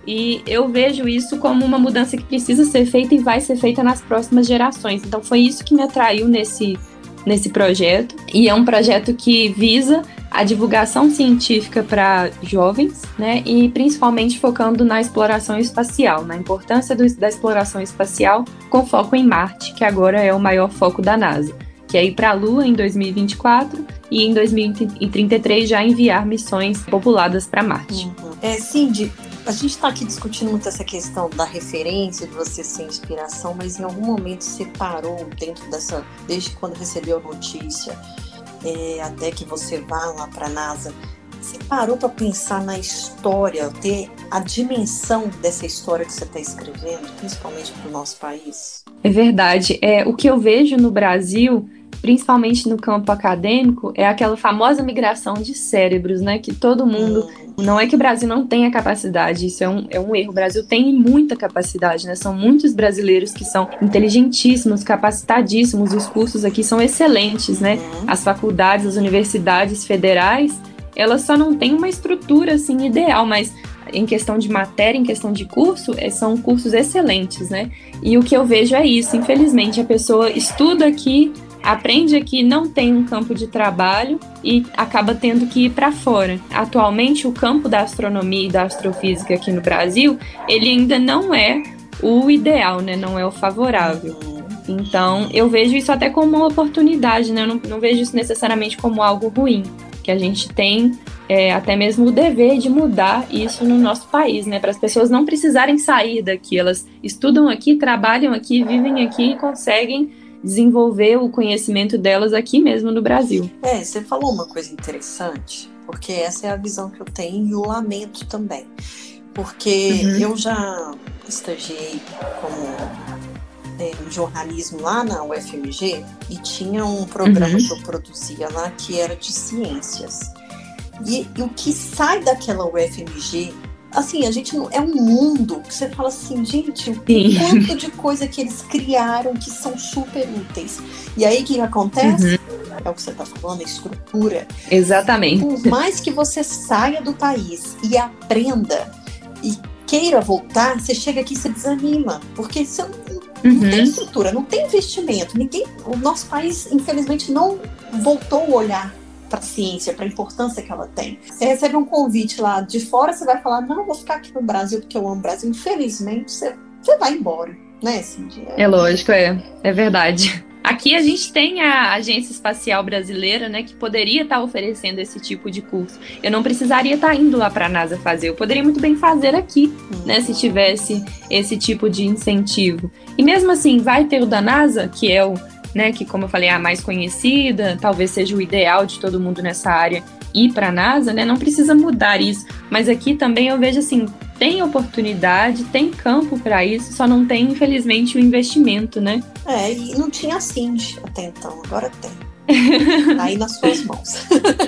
E eu vejo isso como uma mudança que precisa ser feita e vai ser feita nas próximas gerações. Então foi isso que me atraiu nesse, nesse projeto. E é um projeto que visa a divulgação científica para jovens, né, e principalmente focando na exploração espacial, na importância do, da exploração espacial com foco em Marte, que agora é o maior foco da NASA, que é ir para a Lua em 2024 e em 2033 já enviar missões populadas para Marte. Uhum. É, Cindy, a gente está aqui discutindo muito essa questão da referência, de você ser inspiração, mas em algum momento você parou dentro dessa, desde quando recebeu a notícia, é, até que você vá lá para a NASA, você parou para pensar na história, ter a dimensão dessa história que você está escrevendo, principalmente para o nosso país? É verdade. É, o que eu vejo no Brasil principalmente no campo acadêmico, é aquela famosa migração de cérebros, né? Que todo mundo. Não é que o Brasil não tenha capacidade, isso é um, é um erro. O Brasil tem muita capacidade, né? São muitos brasileiros que são inteligentíssimos, capacitadíssimos, os cursos aqui são excelentes, né? As faculdades, as universidades federais, elas só não têm uma estrutura assim ideal, mas em questão de matéria, em questão de curso, é, são cursos excelentes, né? E o que eu vejo é isso. Infelizmente, a pessoa estuda aqui, aprende aqui, não tem um campo de trabalho e acaba tendo que ir para fora. Atualmente, o campo da astronomia e da astrofísica aqui no Brasil, ele ainda não é o ideal, né? Não é o favorável. Então, eu vejo isso até como uma oportunidade, né? Eu não, não vejo isso necessariamente como algo ruim, que a gente tem é, até mesmo o dever de mudar isso no nosso país, né? Para as pessoas não precisarem sair daqui, elas estudam aqui, trabalham aqui, vivem aqui e conseguem desenvolver o conhecimento delas aqui mesmo no Brasil. É, você falou uma coisa interessante, porque essa é a visão que eu tenho e o lamento também. Porque uhum. eu já estagiei como é, jornalismo lá na UFMG e tinha um programa uhum. que eu produzia lá que era de ciências. E, e o que sai daquela UFMG assim, a gente não, é um mundo que você fala assim, gente, o quanto de coisa que eles criaram que são super úteis. E aí o que acontece? Uhum. É o que você está falando, a estrutura. Exatamente. Por mais que você saia do país e aprenda e queira voltar, você chega aqui e se desanima, porque você não, uhum. não tem estrutura, não tem investimento. Ninguém, o nosso país, infelizmente, não voltou o olhar para a ciência, para a importância que ela tem. Você recebe um convite lá de fora, você vai falar: não, vou ficar aqui no Brasil porque eu amo o Brasil. Infelizmente, você, você vai embora, né, Cindy? É... é lógico, é, é verdade. Aqui a gente tem a Agência Espacial Brasileira, né, que poderia estar tá oferecendo esse tipo de curso. Eu não precisaria estar tá indo lá para a NASA fazer, eu poderia muito bem fazer aqui, né, se tivesse esse tipo de incentivo. E mesmo assim, vai ter o da NASA, que é o né, que como eu falei, é a mais conhecida, talvez seja o ideal de todo mundo nessa área ir para a NASA, né? Não precisa mudar isso, mas aqui também eu vejo assim, tem oportunidade, tem campo para isso, só não tem infelizmente o investimento, né? É, e não tinha assim até então, agora tem. Aí nas suas mãos.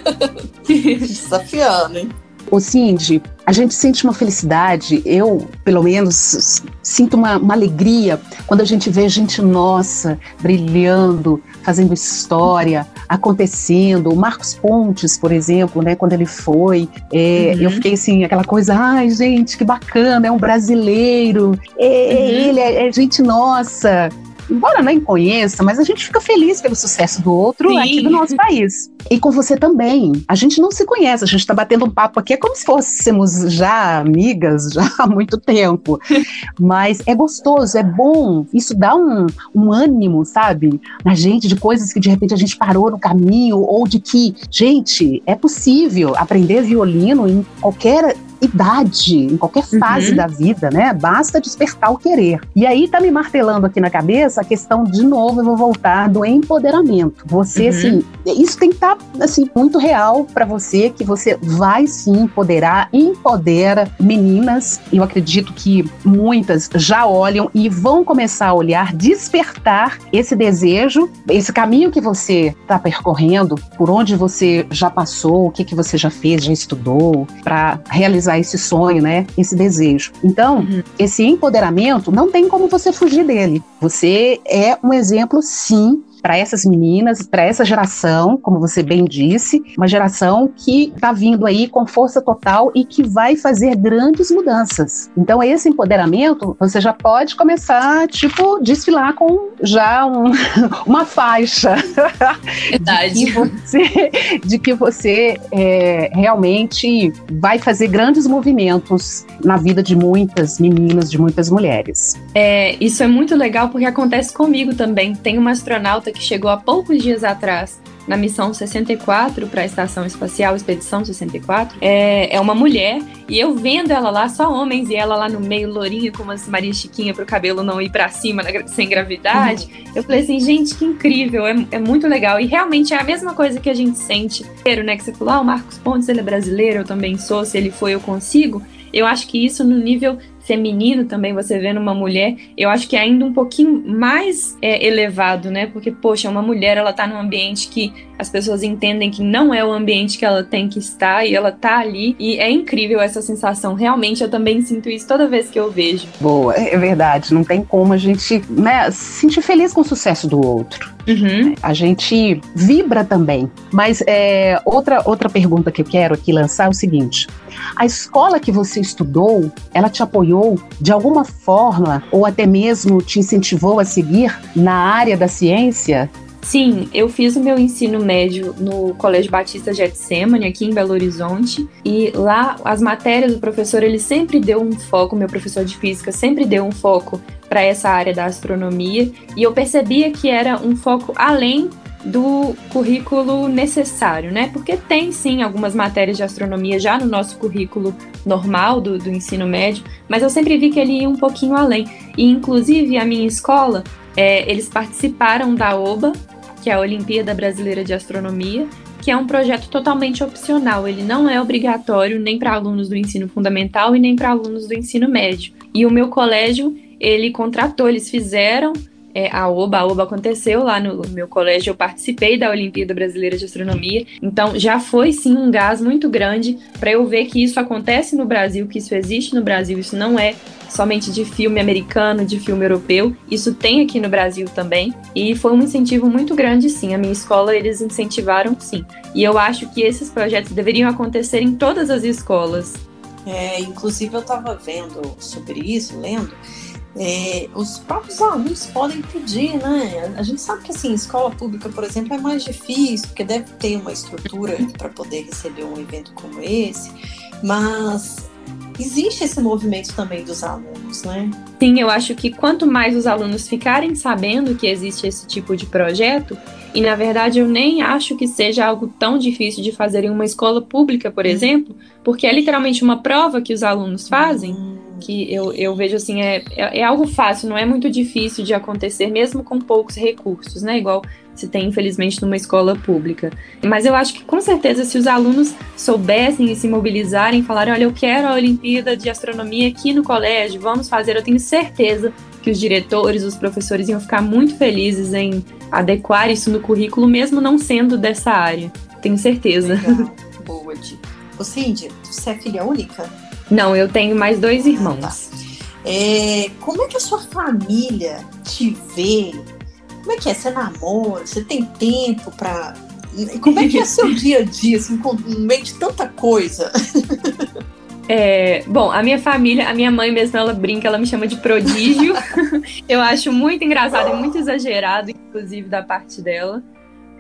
Desafiando, hein? Ô Cindy, a gente sente uma felicidade, eu, pelo menos, sinto uma, uma, alegria quando a gente vê gente nossa brilhando, fazendo história, acontecendo. O Marcos Pontes, por exemplo, né, quando ele foi, é, uhum. eu fiquei assim, aquela coisa, ai gente, que bacana, é um brasileiro, é, uhum. ele é, é gente nossa embora nem conheça, mas a gente fica feliz pelo sucesso do outro Sim. aqui do nosso país. E com você também. A gente não se conhece, a gente está batendo um papo aqui, é como se fôssemos já amigas já há muito tempo. mas é gostoso, é bom. Isso dá um, um ânimo, sabe? Na gente, de coisas que de repente a gente parou no caminho, ou de que, gente, é possível aprender violino em qualquer idade, em qualquer fase uhum. da vida, né? Basta despertar o querer. E aí tá me martelando aqui na cabeça a questão, de novo, eu vou voltar do empoderamento. Você, uhum. assim, isso tem que estar, tá, assim, muito real para você, que você vai sim empoderar, empodera meninas. Eu acredito que muitas já olham e vão começar a olhar, despertar esse desejo, esse caminho que você está percorrendo, por onde você já passou, o que, que você já fez, já estudou, para realizar esse sonho, né? Esse desejo. Então, uhum. esse empoderamento não tem como você fugir dele. Você é um exemplo, sim, para essas meninas, para essa geração, como você bem disse, uma geração que está vindo aí com força total e que vai fazer grandes mudanças. Então, esse empoderamento, você já pode começar, tipo, desfilar com já um, uma faixa. Verdade. de que você, de que você é, realmente vai fazer grandes movimentos na vida de muitas meninas, de muitas mulheres. É, isso é muito legal porque acontece comigo também. Tem uma astronauta que chegou há poucos dias atrás na missão 64 para a Estação Espacial Expedição 64, é, é uma mulher e eu vendo ela lá, só homens, e ela lá no meio, lourinha, com umas Maria Chiquinha para o cabelo não ir para cima na, sem gravidade. Uhum. Eu falei assim, gente, que incrível, é, é, muito legal. E realmente é a mesma coisa que a gente sente. Né, que você falou, ah, o Marcos Pontes, ele é brasileiro, eu também sou, se ele foi, eu consigo. Eu acho que isso no nível feminino também, você vê numa mulher, eu acho que é ainda um pouquinho mais é, elevado, né? Porque, poxa, uma mulher, ela tá num ambiente que as pessoas entendem que não é o ambiente que ela tem que estar e ela tá ali. E é incrível essa sensação. Realmente, eu também sinto isso toda vez que eu vejo. Boa, é verdade. Não tem como a gente né, se sentir feliz com o sucesso do outro. Uhum. A gente vibra também. Mas é, outra, outra pergunta que eu quero aqui lançar é o seguinte: a escola que você estudou, ela te apoiou de alguma forma ou até mesmo te incentivou a seguir na área da ciência? Sim, eu fiz o meu ensino médio no Colégio Batista Getsemane, aqui em Belo Horizonte, e lá as matérias do professor, ele sempre deu um foco, meu professor de física sempre deu um foco para essa área da astronomia, e eu percebia que era um foco além do currículo necessário, né? Porque tem sim algumas matérias de astronomia já no nosso currículo normal do, do ensino médio, mas eu sempre vi que ele ia um pouquinho além. E inclusive a minha escola, é, eles participaram da OBA, que é a Olimpíada Brasileira de Astronomia, que é um projeto totalmente opcional. Ele não é obrigatório nem para alunos do ensino fundamental e nem para alunos do ensino médio. E o meu colégio, ele contratou, eles fizeram é, a OBA. A OBA aconteceu lá no meu colégio, eu participei da Olimpíada Brasileira de Astronomia, então já foi sim um gás muito grande para eu ver que isso acontece no Brasil, que isso existe no Brasil, isso não é somente de filme americano, de filme europeu, isso tem aqui no Brasil também, e foi um incentivo muito grande sim. A minha escola eles incentivaram sim. E eu acho que esses projetos deveriam acontecer em todas as escolas. É, inclusive eu estava vendo sobre isso, lendo, é, os próprios alunos podem pedir, né? A gente sabe que assim, escola pública, por exemplo, é mais difícil, porque deve ter uma estrutura para poder receber um evento como esse, mas existe esse movimento também dos alunos, né? Sim, eu acho que quanto mais os alunos ficarem sabendo que existe esse tipo de projeto, e na verdade eu nem acho que seja algo tão difícil de fazer em uma escola pública, por hum. exemplo, porque é literalmente uma prova que os alunos fazem. Hum que eu, eu vejo assim, é, é, é, algo fácil, não é muito difícil de acontecer, mesmo com poucos recursos, né? Igual se tem, infelizmente, numa escola pública. Mas eu acho que, com certeza, se os alunos soubessem e se mobilizarem, falarem, olha, eu quero a Olimpíada de Astronomia aqui no colégio, vamos fazer, eu tenho certeza que os diretores, os professores iam ficar muito felizes em adequar isso no currículo, mesmo não sendo dessa área. Tenho certeza. Legal. Boa, Di. Ô, Cindy, você é filha única? Não, eu tenho mais dois irmãos. Tá. É, como é que a sua família te vê? Como é que é? Você namora? Você tem tempo para Como é que é seu dia a dia, assim, com meio de tanta coisa? É, bom, a minha família, a minha mãe mesmo, ela brinca, ela me chama de prodígio. eu acho muito engraçado e muito exagerado, inclusive, da parte dela.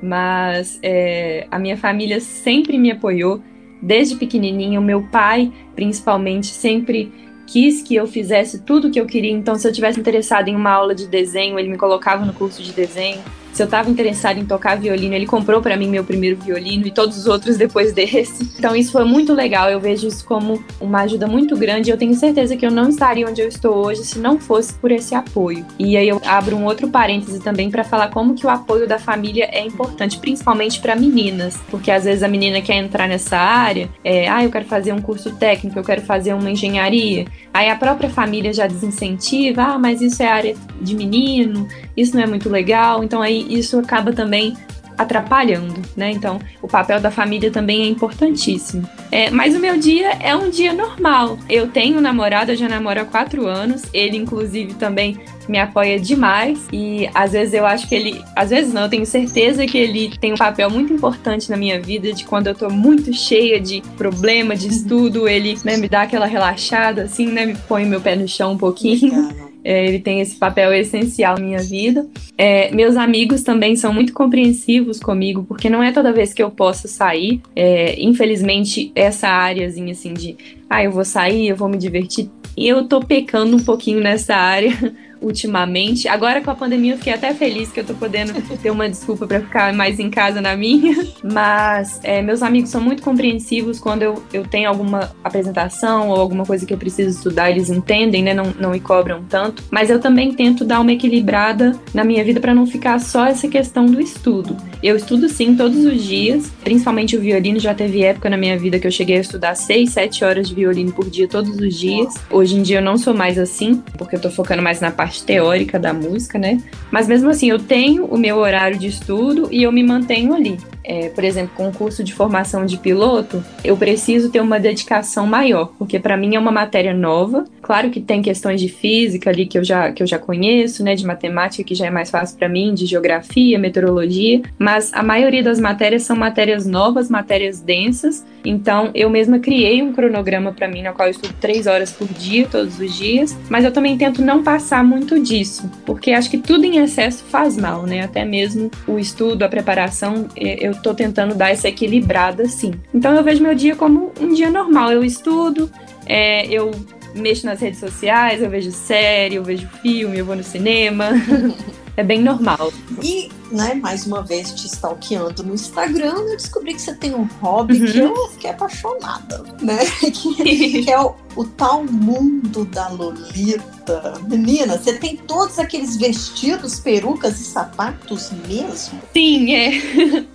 Mas é, a minha família sempre me apoiou desde pequenininho. Meu pai, principalmente, sempre quis que eu fizesse tudo o que eu queria. Então, se eu tivesse interessado em uma aula de desenho, ele me colocava no curso de desenho. Se eu estava interessada em tocar violino, ele comprou para mim meu primeiro violino e todos os outros depois desse. Então isso foi muito legal. Eu vejo isso como uma ajuda muito grande. Eu tenho certeza que eu não estaria onde eu estou hoje se não fosse por esse apoio. E aí eu abro um outro parêntese também para falar como que o apoio da família é importante, principalmente para meninas, porque às vezes a menina quer entrar nessa área, é, ah, eu quero fazer um curso técnico, eu quero fazer uma engenharia. Aí a própria família já desincentiva, ah, mas isso é área de menino, isso não é muito legal. Então aí isso acaba também atrapalhando, né? Então, o papel da família também é importantíssimo. É, mas o meu dia é um dia normal. Eu tenho um namorado, eu já namoro há quatro anos. Ele, inclusive, também me apoia demais. E às vezes eu acho que ele. Às vezes não, eu tenho certeza que ele tem um papel muito importante na minha vida. De quando eu tô muito cheia de problema, de estudo, ele né, me dá aquela relaxada, assim, né? Me põe meu pé no chão um pouquinho. É, ele tem esse papel essencial na minha vida. É, meus amigos também são muito compreensivos comigo, porque não é toda vez que eu posso sair. É, infelizmente, essa áreazinha assim de, ah, eu vou sair, eu vou me divertir. E eu tô pecando um pouquinho nessa área ultimamente. Agora com a pandemia eu fiquei até feliz que eu tô podendo ter uma desculpa para ficar mais em casa na minha. Mas é, meus amigos são muito compreensivos quando eu, eu tenho alguma apresentação ou alguma coisa que eu preciso estudar, eles entendem, né? Não, não me cobram tanto. Mas eu também tento dar uma equilibrada na minha vida para não ficar só essa questão do estudo. Eu estudo sim todos os dias, principalmente o violino. Já teve época na minha vida que eu cheguei a estudar 6, 7 horas de violino por dia todos os dias. Hoje em dia eu não sou mais assim, porque eu tô focando mais na parte parte teórica da música, né? Mas mesmo assim, eu tenho o meu horário de estudo e eu me mantenho ali é, por exemplo, com o curso de formação de piloto, eu preciso ter uma dedicação maior, porque para mim é uma matéria nova. Claro que tem questões de física ali que eu já, que eu já conheço, né, de matemática que já é mais fácil para mim, de geografia, meteorologia, mas a maioria das matérias são matérias novas, matérias densas. Então, eu mesma criei um cronograma para mim, na qual eu estudo três horas por dia, todos os dias, mas eu também tento não passar muito disso, porque acho que tudo em excesso faz mal, né? Até mesmo o estudo, a preparação, eu eu tô tentando dar essa equilibrada, sim. Então eu vejo meu dia como um dia normal. Eu estudo, é, eu mexo nas redes sociais, eu vejo série, eu vejo filme, eu vou no cinema. é bem normal. E, né, mais uma vez te stalkeando no Instagram, eu descobri que você tem um hobby uhum. que eu fiquei apaixonada, né? Que, que é o, o, tal mundo da Lolita. Menina, você tem todos aqueles vestidos, perucas e sapatos mesmo? Sim, é.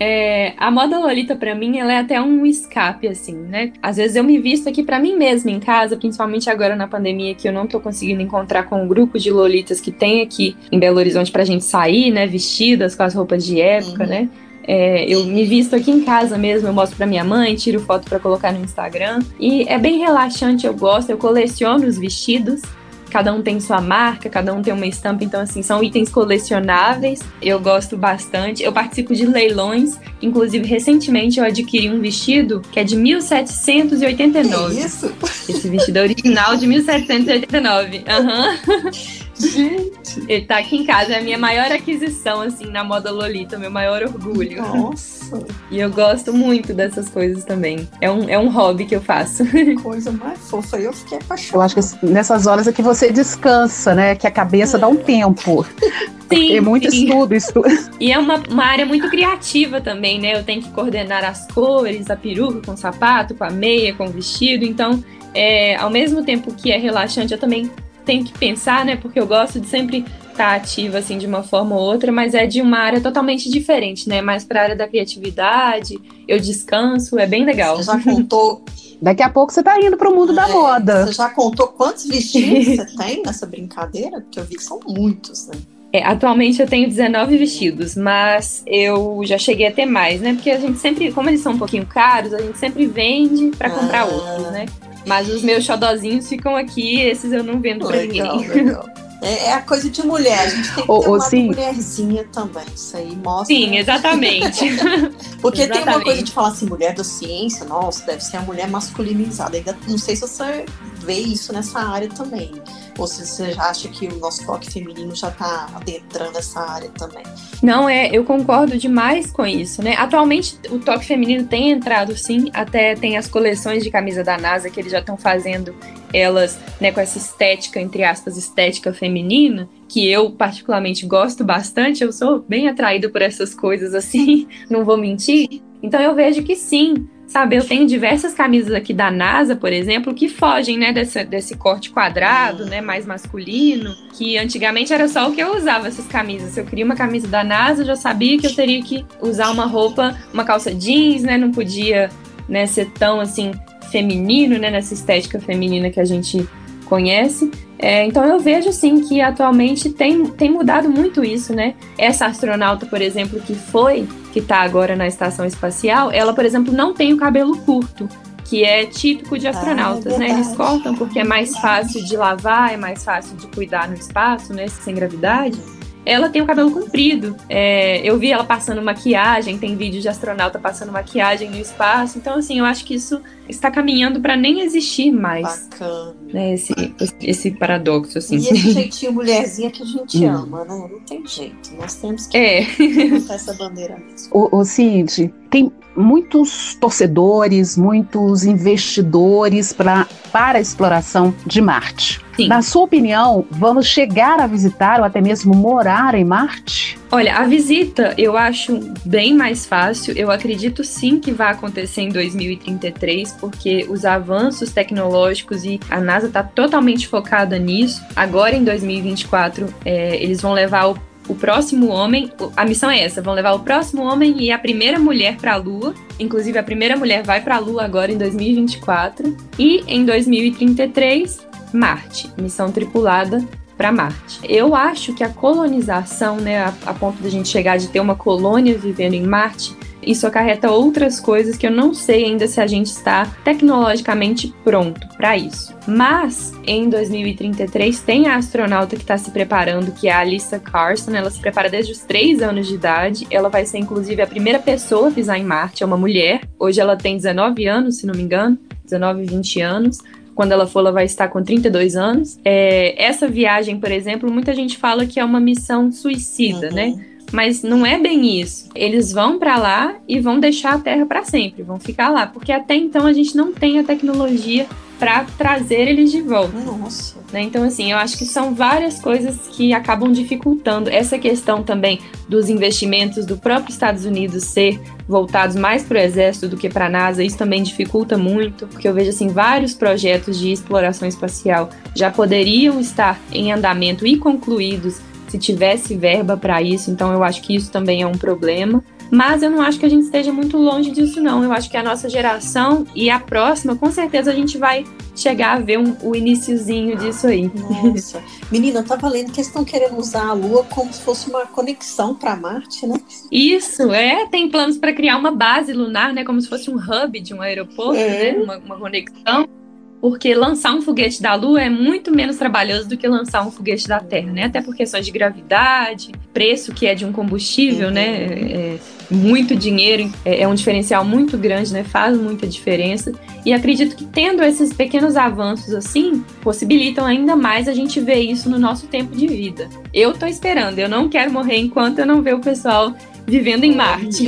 É, a moda Lolita para mim ela é até um escape assim, né? Às vezes eu me visto aqui para mim mesma em casa, principalmente agora na pandemia que eu não tô conseguindo encontrar com o um grupo de lolitas que tem aqui em Belo Horizonte pra gente sair, né, vestidas com as roupas de época, uhum. né? É, eu me visto aqui em casa mesmo, eu mostro para minha mãe, tiro foto para colocar no Instagram. E é bem relaxante, eu gosto, eu coleciono os vestidos cada um tem sua marca, cada um tem uma estampa, então assim, são itens colecionáveis. Eu gosto bastante. Eu participo de leilões, inclusive recentemente eu adquiri um vestido que é de 1789. Que isso? Esse vestido é original de 1789. Aham. Uhum. Gente! Ele tá aqui em casa, é a minha maior aquisição, assim, na moda Lolita, meu maior orgulho. Nossa! E eu gosto muito dessas coisas também. É um, é um hobby que eu faço. Coisa mais fofa, eu fiquei apaixonada. Eu acho que nessas horas é que você descansa, né? Que a cabeça é. dá um tempo. Sim, é muito sim. estudo, estudo. E é uma, uma área muito criativa também, né? Eu tenho que coordenar as cores, a peruca com o sapato, com a meia, com o vestido. Então, é, ao mesmo tempo que é relaxante, eu também tenho que pensar, né? Porque eu gosto de sempre estar ativa assim de uma forma ou outra, mas é de uma área totalmente diferente, né? Mais para a área da criatividade, eu descanso, é bem legal. Você já contou? Daqui a pouco você tá indo para o mundo é, da moda. Você já contou quantos vestidos você tem nessa brincadeira? Porque eu vi que são muitos, né? É, atualmente eu tenho 19 vestidos, mas eu já cheguei a ter mais, né? Porque a gente sempre, como eles são um pouquinho caros, a gente sempre vende para comprar ah. outros, né? Mas os meus xodozinhos ficam aqui, esses eu não vendo legal, pra ninguém. Legal. É, é, a coisa de mulher, a gente tem que ter uma mulherzinha também. Isso aí mostra. Sim, exatamente. Porque exatamente. tem uma coisa de falar assim, mulher da ciência, nossa, deve ser a mulher masculinizada. Ainda não sei se você vê isso nessa área também. Ou se você já acha que o nosso toque feminino já está adentrando essa área também? Não, é, eu concordo demais com isso, né? Atualmente o toque feminino tem entrado sim, até tem as coleções de camisa da NASA que eles já estão fazendo elas, né, com essa estética, entre aspas, estética feminina, que eu particularmente gosto bastante, eu sou bem atraída por essas coisas assim, não vou mentir. Então eu vejo que sim, Sabe, eu tenho diversas camisas aqui da NASA, por exemplo, que fogem, né, desse, desse corte quadrado, né, mais masculino, que antigamente era só o que eu usava essas camisas. Se eu queria uma camisa da NASA, eu já sabia que eu teria que usar uma roupa, uma calça jeans, né, não podia, né, ser tão assim feminino, né, nessa estética feminina que a gente conhece. É, então eu vejo assim que atualmente tem, tem mudado muito isso, né? Essa astronauta, por exemplo, que foi, que está agora na estação espacial, ela, por exemplo, não tem o cabelo curto, que é típico de astronautas, ah, né? Eles cortam porque é mais fácil de lavar, é mais fácil de cuidar no espaço, né? Sem gravidade ela tem o cabelo comprido. É, eu vi ela passando maquiagem, tem vídeo de astronauta passando maquiagem no espaço. Então, assim, eu acho que isso está caminhando para nem existir mais. Bacana. Né, esse, esse paradoxo, assim. E esse jeitinho mulherzinha que a gente hum. ama, né? Não tem jeito. Nós temos que é. essa bandeira mesmo. O, o Cid, tem muitos torcedores, muitos investidores pra, para a exploração de Marte. Sim. Na sua opinião, vamos chegar a visitar ou até mesmo morar em Marte? Olha, a visita eu acho bem mais fácil. Eu acredito sim que vai acontecer em 2033, porque os avanços tecnológicos e a NASA está totalmente focada nisso. Agora, em 2024, é, eles vão levar o o próximo homem, a missão é essa, vão levar o próximo homem e a primeira mulher para a Lua. Inclusive a primeira mulher vai para a Lua agora em 2024 e em 2033 Marte, missão tripulada para Marte. Eu acho que a colonização, né, a, a ponto de a gente chegar de ter uma colônia vivendo em Marte, isso acarreta outras coisas que eu não sei ainda se a gente está tecnologicamente pronto para isso. Mas em 2033 tem a astronauta que está se preparando, que é a Alyssa Carson. Ela se prepara desde os 3 anos de idade. Ela vai ser inclusive a primeira pessoa a pisar em Marte, é uma mulher. Hoje ela tem 19 anos, se não me engano, 19, 20 anos quando ela for, ela vai estar com 32 anos. É, essa viagem, por exemplo, muita gente fala que é uma missão suicida, uhum. né? Mas não é bem isso. Eles vão para lá e vão deixar a Terra para sempre, vão ficar lá, porque até então a gente não tem a tecnologia para trazer eles de volta. Nossa. Né? Então, assim, eu acho que são várias coisas que acabam dificultando essa questão também dos investimentos do próprio Estados Unidos ser voltados mais para o Exército do que para a NASA. Isso também dificulta muito, porque eu vejo assim vários projetos de exploração espacial já poderiam estar em andamento e concluídos se tivesse verba para isso, então eu acho que isso também é um problema. Mas eu não acho que a gente esteja muito longe disso, não. Eu acho que a nossa geração e a próxima, com certeza, a gente vai chegar a ver um, o iníciozinho disso aí. Nossa. Menina, eu tava lendo que eles estão querendo usar a Lua como se fosse uma conexão para Marte, né? Isso, é. Tem planos para criar uma base lunar, né? Como se fosse um hub de um aeroporto, é. né? Uma, uma conexão porque lançar um foguete da Lua é muito menos trabalhoso do que lançar um foguete da Terra, né? Até por questões de gravidade, preço que é de um combustível, né? né? É, muito dinheiro é, é, um diferencial muito grande, né? Faz muita diferença. E acredito que tendo esses pequenos avanços assim, possibilitam ainda mais a gente ver isso no nosso tempo de vida. Eu tô esperando, eu não quero morrer enquanto eu não ver o pessoal vivendo em Marte.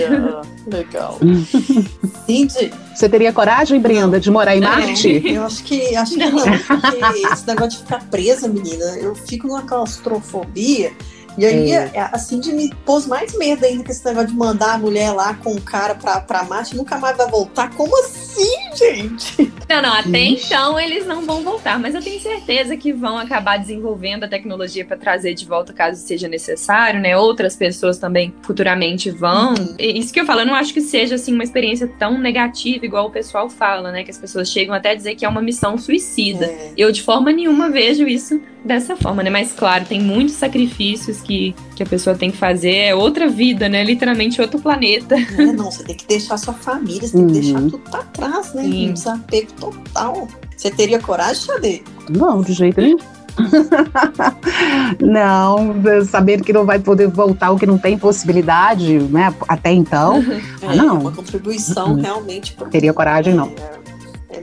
legal. Cindy. Você teria coragem, Brenda, de morar em Marte? Eu acho que acho que não, porque esse negócio de ficar presa, menina, eu fico numa claustrofobia e aí, é. é. assim, de me pôs mais medo ainda que esse negócio de mandar a mulher lá com o cara pra, pra Marte nunca mais vai voltar. Como assim, gente? Não, não, até Ixi. então eles não vão voltar, mas eu tenho certeza que vão acabar desenvolvendo a tecnologia para trazer de volta caso seja necessário, né? Outras pessoas também futuramente vão. Uhum. Isso que eu falo, eu não acho que seja assim uma experiência tão negativa igual o pessoal fala, né? Que as pessoas chegam até a dizer que é uma missão suicida. É. Eu de forma nenhuma vejo isso dessa forma, né? Mas claro, tem muitos sacrifícios que, que a pessoa tem que fazer. É outra vida, né? Literalmente outro planeta. É, não, você tem que deixar sua família, você tem que deixar uhum. tudo pra trás, né? Sim. Um desapego total. Você teria coragem, Xadê? Não, de jeito nenhum. não, saber que não vai poder voltar, o que não tem possibilidade, né? Até então. É, ah, não. uma contribuição uhum. realmente. Teria coragem, não. É, é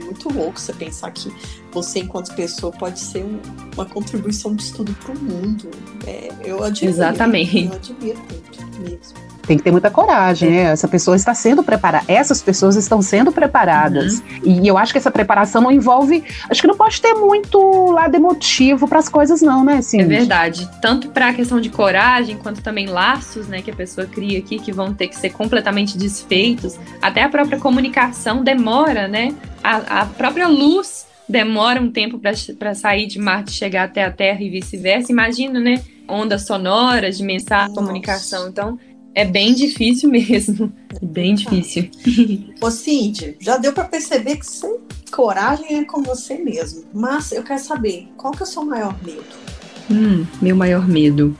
muito louco você pensar que você, enquanto pessoa, pode ser um, uma contribuição de estudo para o mundo. É, eu admiro. Exatamente. Eu admiro muito mesmo tem que ter muita coragem, né? Essa pessoa está sendo preparada, essas pessoas estão sendo preparadas. Uhum. E eu acho que essa preparação não envolve. Acho que não pode ter muito lado emotivo para as coisas, não, né? Assim, é verdade. Tanto para a questão de coragem, quanto também laços, né, que a pessoa cria aqui, que vão ter que ser completamente desfeitos. Até a própria comunicação demora, né? a, a própria luz demora um tempo para sair de Marte chegar até a Terra e vice-versa. Imagina, né? Ondas sonoras de mensagem, Nossa. comunicação. Então, é bem difícil mesmo. Bem difícil. Ô, Cindy, já deu para perceber que sem coragem é com você mesmo. Mas eu quero saber, qual que é o seu maior medo? Hum, meu maior medo.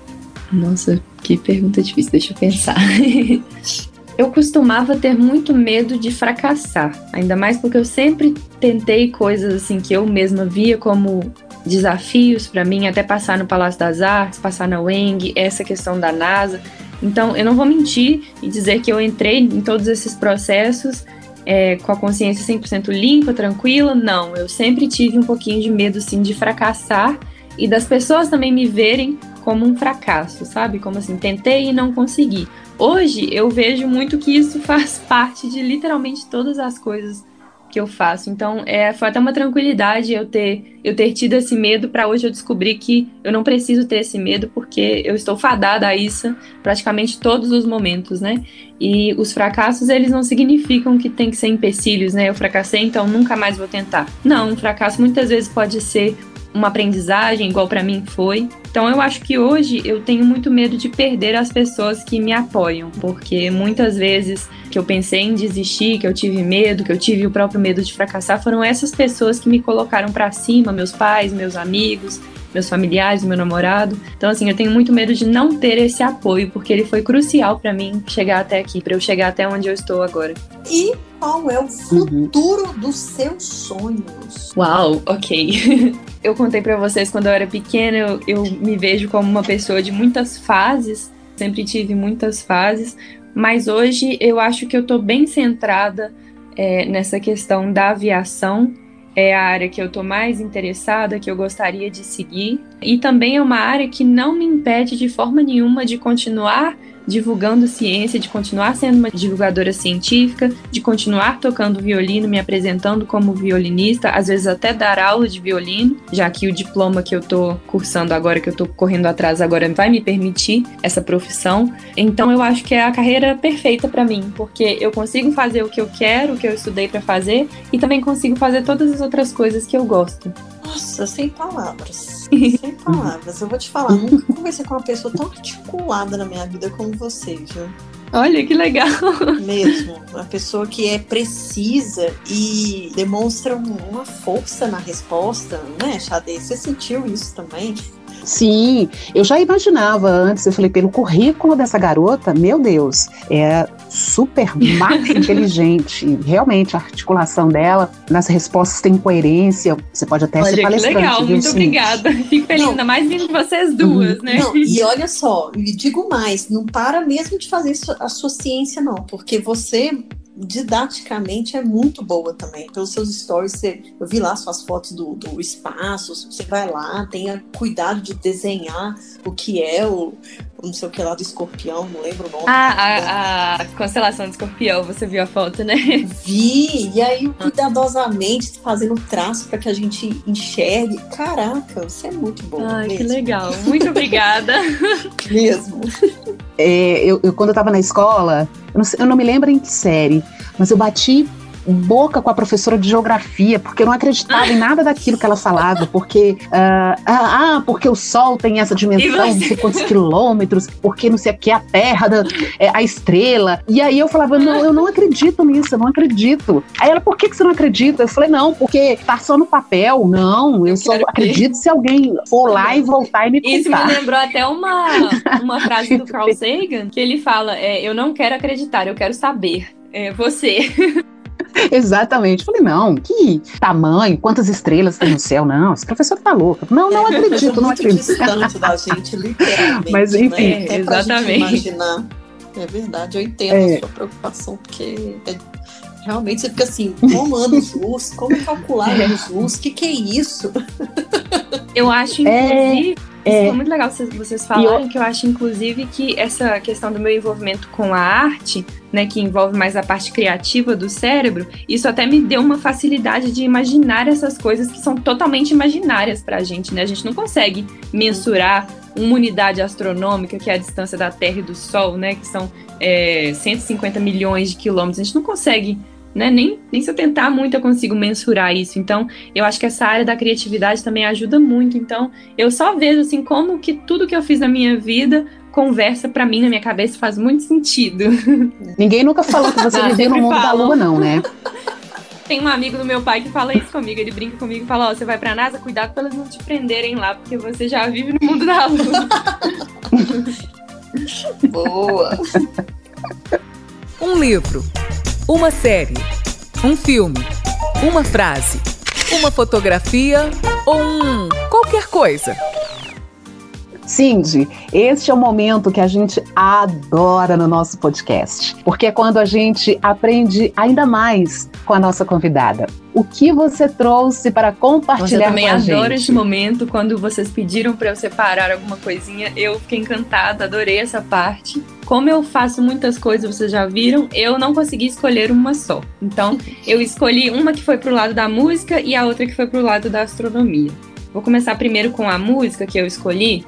Nossa, que pergunta difícil, deixa eu pensar. eu costumava ter muito medo de fracassar, ainda mais porque eu sempre tentei coisas assim que eu mesma via como desafios para mim, até passar no Palácio das Artes, passar na UENG, essa questão da NASA. Então, eu não vou mentir e dizer que eu entrei em todos esses processos é, com a consciência 100% limpa, tranquila. Não, eu sempre tive um pouquinho de medo, sim, de fracassar e das pessoas também me verem como um fracasso, sabe? Como assim, tentei e não consegui. Hoje, eu vejo muito que isso faz parte de literalmente todas as coisas que eu faço. Então, é, foi até uma tranquilidade eu ter, eu ter tido esse medo para hoje eu descobrir que eu não preciso ter esse medo porque eu estou fadada a isso praticamente todos os momentos, né? E os fracassos, eles não significam que tem que ser empecilhos, né? Eu fracassei, então nunca mais vou tentar. Não, um fracasso muitas vezes pode ser uma aprendizagem, igual para mim foi. Então eu acho que hoje eu tenho muito medo de perder as pessoas que me apoiam, porque muitas vezes que eu pensei em desistir, que eu tive medo, que eu tive o próprio medo de fracassar, foram essas pessoas que me colocaram para cima, meus pais, meus amigos, meus familiares, meu namorado. Então assim, eu tenho muito medo de não ter esse apoio, porque ele foi crucial para mim chegar até aqui, para eu chegar até onde eu estou agora. E qual é o futuro uhum. dos seus sonhos? Uau, ok. eu contei para vocês quando eu era pequena, eu, eu me vejo como uma pessoa de muitas fases, sempre tive muitas fases, mas hoje eu acho que eu estou bem centrada é, nessa questão da aviação. É a área que eu estou mais interessada, que eu gostaria de seguir. E também é uma área que não me impede de forma nenhuma de continuar divulgando ciência, de continuar sendo uma divulgadora científica, de continuar tocando violino, me apresentando como violinista, às vezes até dar aula de violino, já que o diploma que eu tô cursando agora, que eu tô correndo atrás agora, vai me permitir essa profissão. Então eu acho que é a carreira perfeita para mim, porque eu consigo fazer o que eu quero, o que eu estudei para fazer, e também consigo fazer todas as outras coisas que eu gosto. Nossa, sem palavras. Sem palavras. Eu vou te falar, nunca conversei com uma pessoa tão articulada na minha vida como você, viu? Olha que legal. Mesmo. Uma pessoa que é precisa e demonstra uma força na resposta, né, Xadê? Você sentiu isso também? Sim, eu já imaginava antes, eu falei, pelo currículo dessa garota, meu Deus, é super mais inteligente. Realmente, a articulação dela, nas respostas tem coerência. Você pode até olha, ser palestrante. Que legal, muito obrigada. Fico feliz, ainda mais vindo de vocês duas, uhum. né? Não, e olha só, e digo mais, não para mesmo de fazer a sua ciência, não, porque você didaticamente é muito boa também. Pelos seus stories, você, eu vi lá suas fotos do, do espaço, você vai lá, tenha cuidado de desenhar o que é o, não sei o que lá do escorpião, não lembro o nome. Ah, a, a, constelação do escorpião, você viu a foto, né? Vi, e aí cuidadosamente fazendo traço para que a gente enxergue. Caraca, você é muito bom. Ai, mesmo. que legal. Muito obrigada. mesmo. É, eu, eu, quando eu tava na escola, eu não, eu não me lembro em que série, mas eu bati boca com a professora de geografia, porque eu não acreditava em nada daquilo que ela falava, porque uh, ah, porque o Sol tem essa dimensão, não sei quantos quilômetros, porque não sei o que, a Terra, da, é, a estrela. E aí eu falava, não, eu não acredito nisso, eu não acredito. Aí ela, por que, que você não acredita? Eu falei, não, porque tá só no papel. Não, eu só acredito se alguém for lá e voltar e me contar. Isso me lembrou até uma, uma frase do Carl Sagan, que ele fala, é, eu não quero acreditar, eu quero saber. É você. Exatamente. Falei, não, que tamanho, quantas estrelas tem no céu? Não, esse professor tá louco. Não, não é, acredito, não acredito. distante da gente, literalmente. Mas né? enfim, né? é exatamente. imaginar. É verdade, eu entendo é. a sua preocupação, porque é, Realmente você fica assim, como anos luz, como calcular anos luz, o que, que é isso? Eu acho, é, inclusive, é, é muito legal vocês, vocês falarem, eu... que eu acho, inclusive, que essa questão do meu envolvimento com a arte, né, que envolve mais a parte criativa do cérebro, isso até me deu uma facilidade de imaginar essas coisas que são totalmente imaginárias pra gente, né? A gente não consegue mensurar uma unidade astronômica, que é a distância da Terra e do Sol, né, que são é, 150 milhões de quilômetros. A gente não consegue né? Nem, nem se eu tentar muito eu consigo mensurar isso. Então, eu acho que essa área da criatividade também ajuda muito. Então, eu só vejo assim como que tudo que eu fiz na minha vida conversa para mim na minha cabeça faz muito sentido. Ninguém nunca falou que você viveu no mundo da lua, não, né? Tem um amigo do meu pai que fala isso comigo. Ele brinca comigo e fala: Ó, oh, você vai pra NASA, cuidado pra elas não te prenderem lá, porque você já vive no mundo da lua. Boa! Um livro uma série, um filme, uma frase, uma fotografia ou um qualquer coisa. Cindy, este é o momento que a gente adora no nosso podcast, porque é quando a gente aprende ainda mais com a nossa convidada. O que você trouxe para compartilhar com a gente? Eu também adoro esse momento, quando vocês pediram para eu separar alguma coisinha, eu fiquei encantada, adorei essa parte. Como eu faço muitas coisas, vocês já viram, eu não consegui escolher uma só. Então, eu escolhi uma que foi pro lado da música e a outra que foi pro lado da astronomia. Vou começar primeiro com a música que eu escolhi.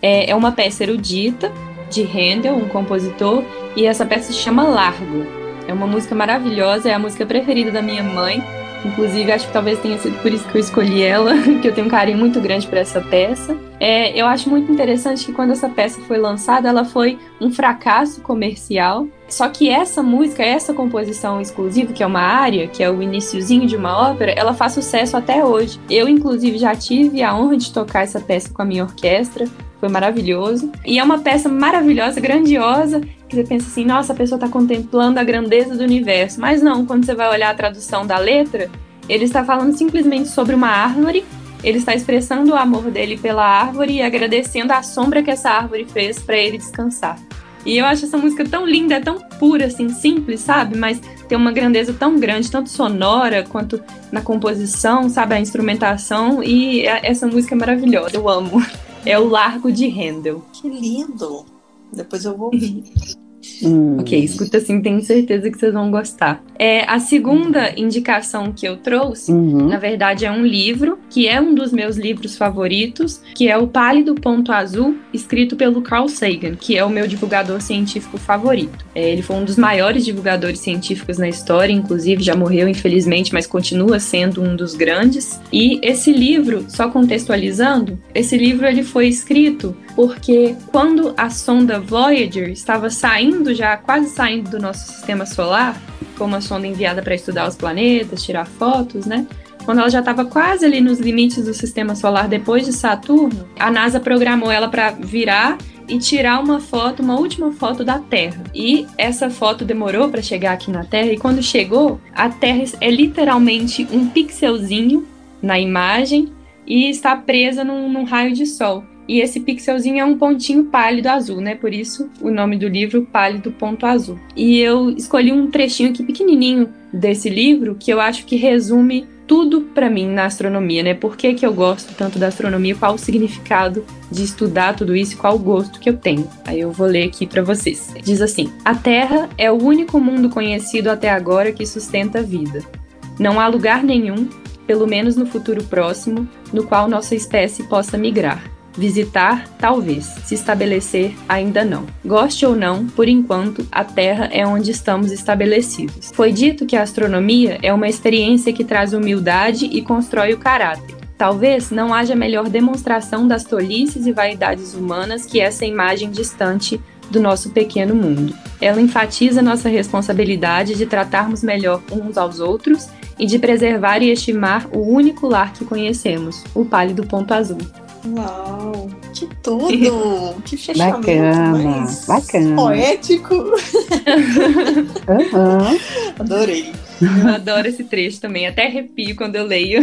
É, é uma peça erudita de Handel, um compositor, e essa peça se chama Largo. É uma música maravilhosa, é a música preferida da minha mãe. Inclusive, acho que talvez tenha sido por isso que eu escolhi ela, que eu tenho um carinho muito grande por essa peça. É, eu acho muito interessante que quando essa peça foi lançada, ela foi um fracasso comercial. Só que essa música, essa composição exclusiva, que é uma área, que é o iníciozinho de uma ópera, ela faz sucesso até hoje. Eu, inclusive, já tive a honra de tocar essa peça com a minha orquestra foi maravilhoso. E é uma peça maravilhosa, grandiosa, que você pensa assim, nossa, a pessoa está contemplando a grandeza do universo. Mas não, quando você vai olhar a tradução da letra, ele está falando simplesmente sobre uma árvore, ele está expressando o amor dele pela árvore e agradecendo a sombra que essa árvore fez para ele descansar. E eu acho essa música tão linda, tão pura, assim, simples, sabe? Mas tem uma grandeza tão grande, tanto sonora quanto na composição, sabe? A instrumentação. E essa música é maravilhosa, eu amo. É o Largo de Handel. Que lindo! Depois eu vou ouvir. Hum. Ok, escuta assim, tenho certeza que vocês vão gostar. É, a segunda indicação que eu trouxe, uhum. na verdade, é um livro, que é um dos meus livros favoritos, que é o Pálido Ponto Azul, escrito pelo Carl Sagan, que é o meu divulgador científico favorito. É, ele foi um dos maiores divulgadores científicos na história, inclusive já morreu, infelizmente, mas continua sendo um dos grandes. E esse livro, só contextualizando, esse livro ele foi escrito porque quando a sonda Voyager estava saindo, já quase saindo do nosso sistema solar, como uma sonda enviada para estudar os planetas, tirar fotos, né? Quando ela já estava quase ali nos limites do sistema solar depois de Saturno, a NASA programou ela para virar e tirar uma foto, uma última foto da Terra. E essa foto demorou para chegar aqui na Terra e quando chegou, a Terra é literalmente um pixelzinho na imagem e está presa num, num raio de sol. E esse pixelzinho é um pontinho pálido azul, né? Por isso o nome do livro Pálido Ponto Azul. E eu escolhi um trechinho aqui pequenininho desse livro que eu acho que resume tudo para mim na astronomia, né? Por que, que eu gosto tanto da astronomia, qual o significado de estudar tudo isso qual o gosto que eu tenho. Aí eu vou ler aqui para vocês. Diz assim: A Terra é o único mundo conhecido até agora que sustenta a vida. Não há lugar nenhum, pelo menos no futuro próximo, no qual nossa espécie possa migrar. Visitar, talvez. Se estabelecer, ainda não. Goste ou não, por enquanto, a Terra é onde estamos estabelecidos. Foi dito que a astronomia é uma experiência que traz humildade e constrói o caráter. Talvez não haja melhor demonstração das tolices e vaidades humanas que essa imagem distante do nosso pequeno mundo. Ela enfatiza nossa responsabilidade de tratarmos melhor uns aos outros e de preservar e estimar o único lar que conhecemos, o pálido ponto azul. Uau, que tudo! Que fechamento bacana, bacana. poético. uhum. Adorei. Eu adoro esse trecho também, até arrepio quando eu leio.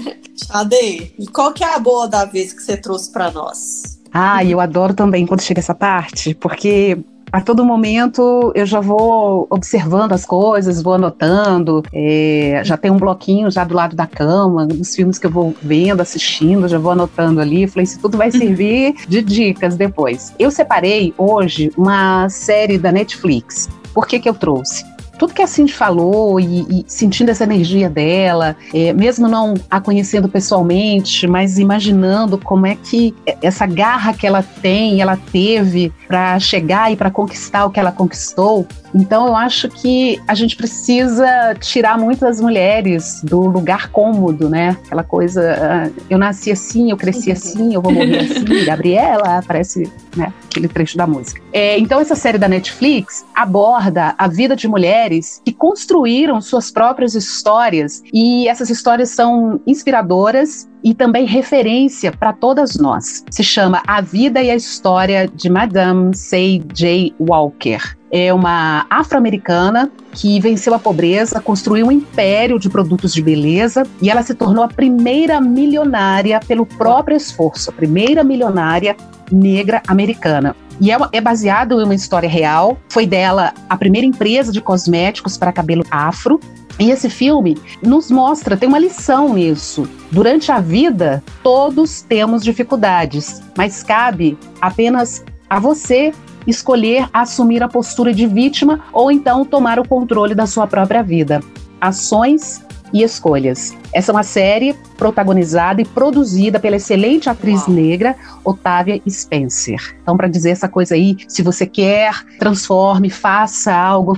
Ade, e qual que é a boa da vez que você trouxe para nós? Ah, eu adoro também quando chega essa parte, porque a todo momento eu já vou observando as coisas, vou anotando, é, já tem um bloquinho já do lado da cama, dos filmes que eu vou vendo, assistindo, já vou anotando ali. Falei, isso tudo vai servir de dicas depois. Eu separei hoje uma série da Netflix. Por que que eu trouxe? Tudo que a Cindy falou e, e sentindo essa energia dela, é, mesmo não a conhecendo pessoalmente, mas imaginando como é que essa garra que ela tem, ela teve para chegar e para conquistar o que ela conquistou, então eu acho que a gente precisa tirar muitas mulheres do lugar cômodo, né? Aquela coisa, uh, eu nasci assim, eu cresci assim, eu vou morrer assim. Gabriela, parece, né? Aquele trecho da música. É, então essa série da Netflix aborda a vida de mulheres que construíram suas próprias histórias e essas histórias são inspiradoras e também referência para todas nós. Se chama A Vida e a História de Madame Say J. Walker é uma afro-americana que venceu a pobreza, construiu um império de produtos de beleza e ela se tornou a primeira milionária pelo próprio esforço, a primeira milionária negra americana. E é, é baseado em uma história real. Foi dela a primeira empresa de cosméticos para cabelo afro. E esse filme nos mostra, tem uma lição nisso. Durante a vida, todos temos dificuldades, mas cabe apenas a você escolher assumir a postura de vítima ou então tomar o controle da sua própria vida. Ações e escolhas. Essa é uma série protagonizada e produzida pela excelente atriz Uau. negra Otávia Spencer. Então, para dizer essa coisa aí, se você quer, transforme, faça algo,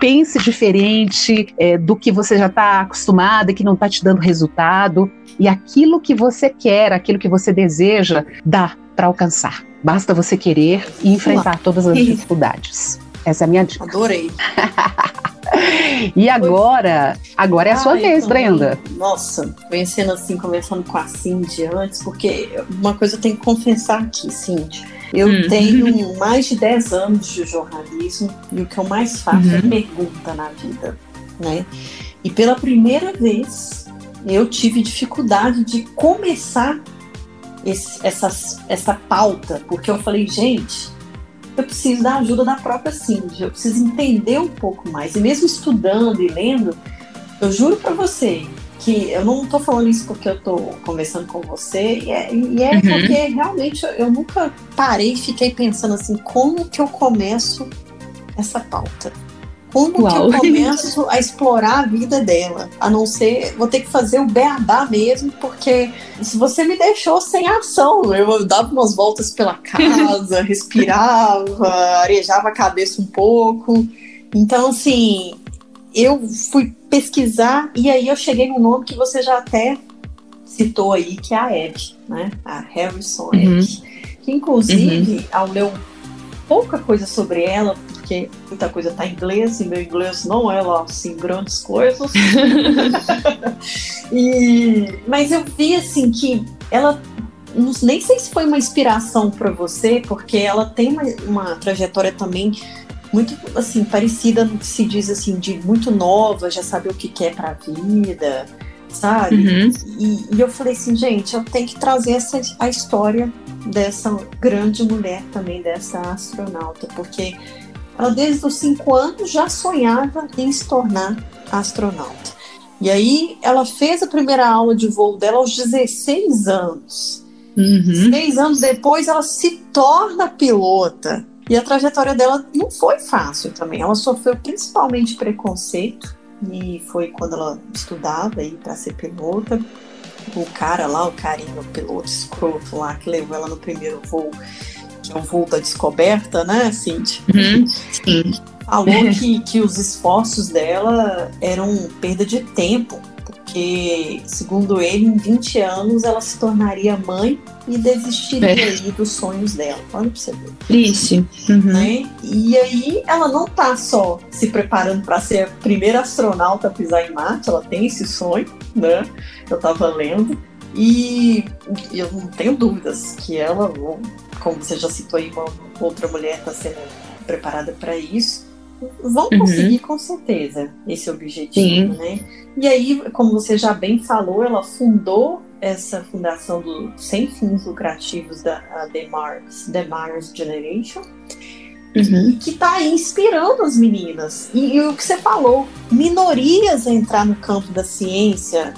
pense diferente é, do que você já está acostumada e que não está te dando resultado. E aquilo que você quer, aquilo que você deseja, dá para alcançar. Basta você querer e enfrentar todas as dificuldades. Essa é a minha dica. Adorei. e agora, agora é a sua Ai, vez, Brenda. Nossa, conhecendo assim, conversando com a Cindy antes, porque uma coisa eu tenho que confessar aqui, Cindy. Eu uhum. tenho mais de 10 anos de jornalismo e o que eu mais faço é uhum. é pergunta na vida, né? E pela primeira vez eu tive dificuldade de começar esse, essa, essa pauta, porque eu falei, gente, eu preciso da ajuda da própria Cindy, eu preciso entender um pouco mais. E mesmo estudando e lendo, eu juro para você que eu não estou falando isso porque eu estou conversando com você, e é, e é uhum. porque realmente eu, eu nunca parei e fiquei pensando assim, como que eu começo essa pauta? Como Uau. que eu começo a explorar a vida dela? A não ser, vou ter que fazer o beabá mesmo, porque se você me deixou sem ação, eu dava umas voltas pela casa, respirava, arejava a cabeça um pouco. Então, assim, eu fui pesquisar e aí eu cheguei no nome que você já até citou aí, que é a Ed, né? A Harrison uhum. Ed. Que inclusive, uhum. ao ler pouca coisa sobre ela, porque muita coisa está em inglês e meu inglês não é lá assim grandes coisas. e, mas eu vi assim que ela não, nem sei se foi uma inspiração para você, porque ela tem uma, uma, trajetória também muito assim parecida no que se diz assim de muito nova, já sabe o que quer para a vida, sabe? Uhum. E, e, eu falei assim, gente, eu tenho que trazer essa a história dessa grande mulher também dessa astronauta, porque ela desde os cinco anos já sonhava em se tornar astronauta. E aí ela fez a primeira aula de voo dela aos 16 anos. Uhum. Seis anos depois ela se torna pilota. E a trajetória dela não foi fácil também. Ela sofreu principalmente preconceito. E foi quando ela estudava aí para ser pilota. O cara lá, o carinho, o piloto escroto lá que levou ela no primeiro voo, o voo da descoberta, né, Cindy? Uhum, sim. Falou que, que os esforços dela eram perda de tempo, porque, segundo ele, em 20 anos ela se tornaria mãe e desistiria é. dos sonhos dela. Olha pra você ver. Triste. Uhum. Né? E aí ela não tá só se preparando para ser a primeira astronauta a pisar em Marte, ela tem esse sonho, né? Eu tava lendo. E eu não tenho dúvidas que ela, como você já citou aí, uma outra mulher está sendo preparada para isso, vão uhum. conseguir com certeza esse objetivo, Sim. né? E aí, como você já bem falou, ela fundou essa fundação do sem fins lucrativos da The Mars, The Mars Generation. uhum. que está inspirando as meninas. E, e, o que você falou, minorias a entrar no campo da ciência,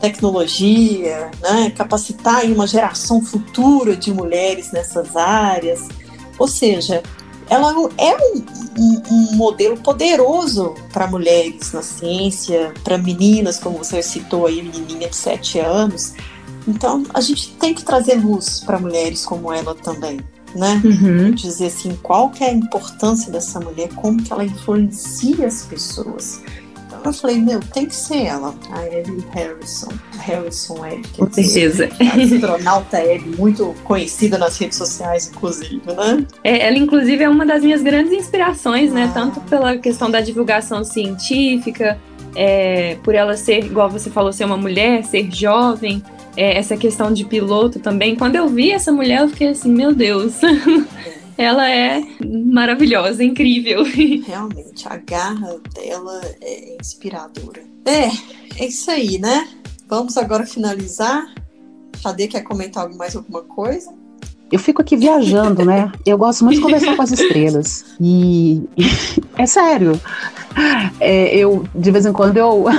tecnologia, né? capacitar uma geração futura de mulheres nessas áreas. Ou seja, ela é um, um, um modelo poderoso para mulheres na ciência, para meninas, como você citou aí, menininha de 7 anos. Então, a gente tem que trazer luz para mulheres como ela também, né? Uhum. Dizer assim, qual que é a importância dessa mulher, como que ela influencia as pessoas. Eu falei, meu, tem que ser ela, a Abby Harrison. Harrison Abby. Com certeza. Astronauta Abby, muito conhecida nas redes sociais, inclusive, né? É, ela, inclusive, é uma das minhas grandes inspirações, né? ah. né? Tanto pela questão da divulgação científica, é, por ela ser, igual você falou, ser uma mulher, ser jovem, é, essa questão de piloto também. Quando eu vi essa mulher, eu fiquei assim, meu Deus. ela é maravilhosa, incrível. Realmente, a garra dela é inspiradora. É, é isso aí, né? Vamos agora finalizar. Xadê quer comentar mais alguma coisa? Eu fico aqui viajando, né? Eu gosto muito de conversar com as estrelas. E é sério. É, eu, de vez em quando, eu.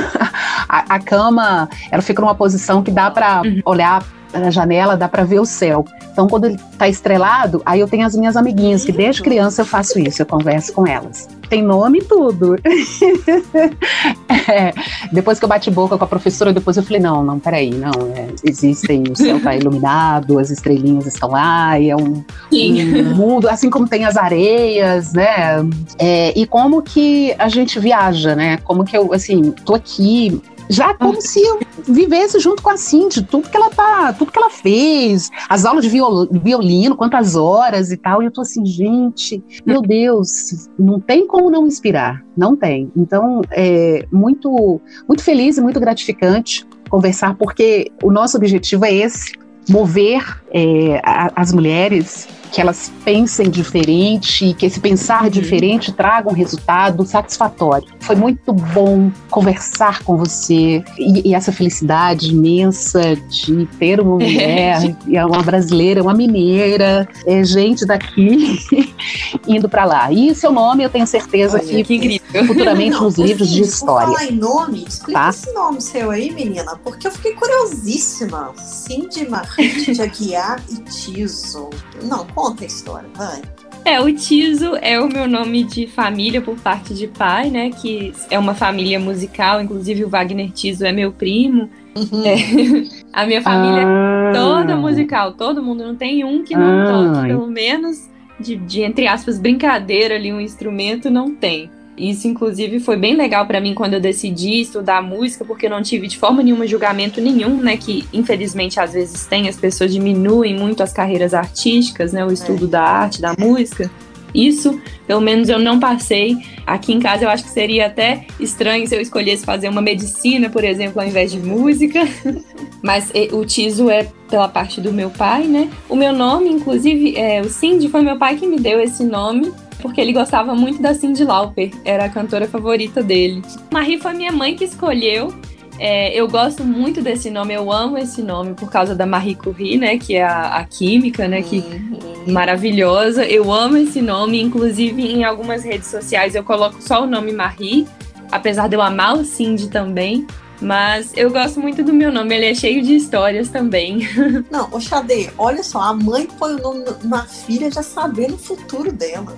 A, a, cama, ela fica numa posição que dá para uhum. olhar na janela, dá para ver o céu. Então, quando ele tá estrelado, aí eu tenho as minhas amiguinhas, que desde criança eu faço isso, eu converso com elas. Tem nome e tudo. é, depois que eu bati boca com a professora, depois eu falei, não, não, peraí, não, é, existem, o céu tá iluminado, as estrelinhas estão lá, e é um, um mundo, assim como tem as areias, né? É, e como que a gente viaja, né? Como que eu, assim, tô aqui já como se eu vivesse junto com a Cindy, tudo que ela tá, tudo que ela fez, as aulas de violino, quantas horas e tal, e eu tô assim, gente, meu Deus, não tem como não inspirar, não tem. Então, é muito, muito feliz e muito gratificante conversar, porque o nosso objetivo é esse, mover é, a, as mulheres que elas pensem diferente, que esse pensar uhum. diferente traga um resultado satisfatório. Foi muito bom conversar com você e, e essa felicidade imensa de ter uma mulher, é uma brasileira, uma mineira, é gente daqui indo para lá. E seu nome, eu tenho certeza Olha, que, que futuramente Não, nos livros de história. Falar em nome, explica tá? esse nome seu aí, menina, porque eu fiquei curiosíssima. Cindy Martins de Aguiar e Tiso. Não, Conta a história, vai. É, o Tiso é o meu nome de família por parte de pai, né? Que é uma família musical, inclusive o Wagner Tiso é meu primo. Uhum. É, a minha família ah. é toda musical, todo mundo, não tem um que não ah. toque, pelo menos de, de, entre aspas, brincadeira ali, um instrumento, não tem. Isso, inclusive, foi bem legal para mim quando eu decidi estudar música, porque eu não tive de forma nenhuma julgamento nenhum, né? Que infelizmente às vezes tem, as pessoas diminuem muito as carreiras artísticas, né? O estudo é. da arte, da música. Isso, pelo menos eu não passei. Aqui em casa eu acho que seria até estranho se eu escolhesse fazer uma medicina, por exemplo, ao invés de música. Mas o Tiso é pela parte do meu pai, né? O meu nome, inclusive, é, o Cindy foi meu pai que me deu esse nome porque ele gostava muito da Cyndi Lauper, era a cantora favorita dele. Marie foi minha mãe que escolheu. É, eu gosto muito desse nome, eu amo esse nome por causa da Marie Curie, né, que é a, a química, né, que uhum. maravilhosa. Eu amo esse nome, inclusive em algumas redes sociais eu coloco só o nome Marie, apesar de eu amar o Cindy também. Mas eu gosto muito do meu nome, ele é cheio de histórias também. Não, o Xadê, olha só, a mãe põe o nome na filha já sabendo o futuro dela.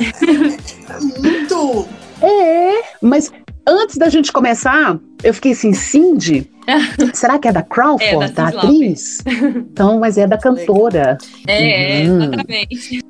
É muito. É, mas antes da gente começar, eu fiquei assim, Cindy. Será que é da Crawford, é, da, da atriz? Então, mas é da cantora. É, uhum. exatamente.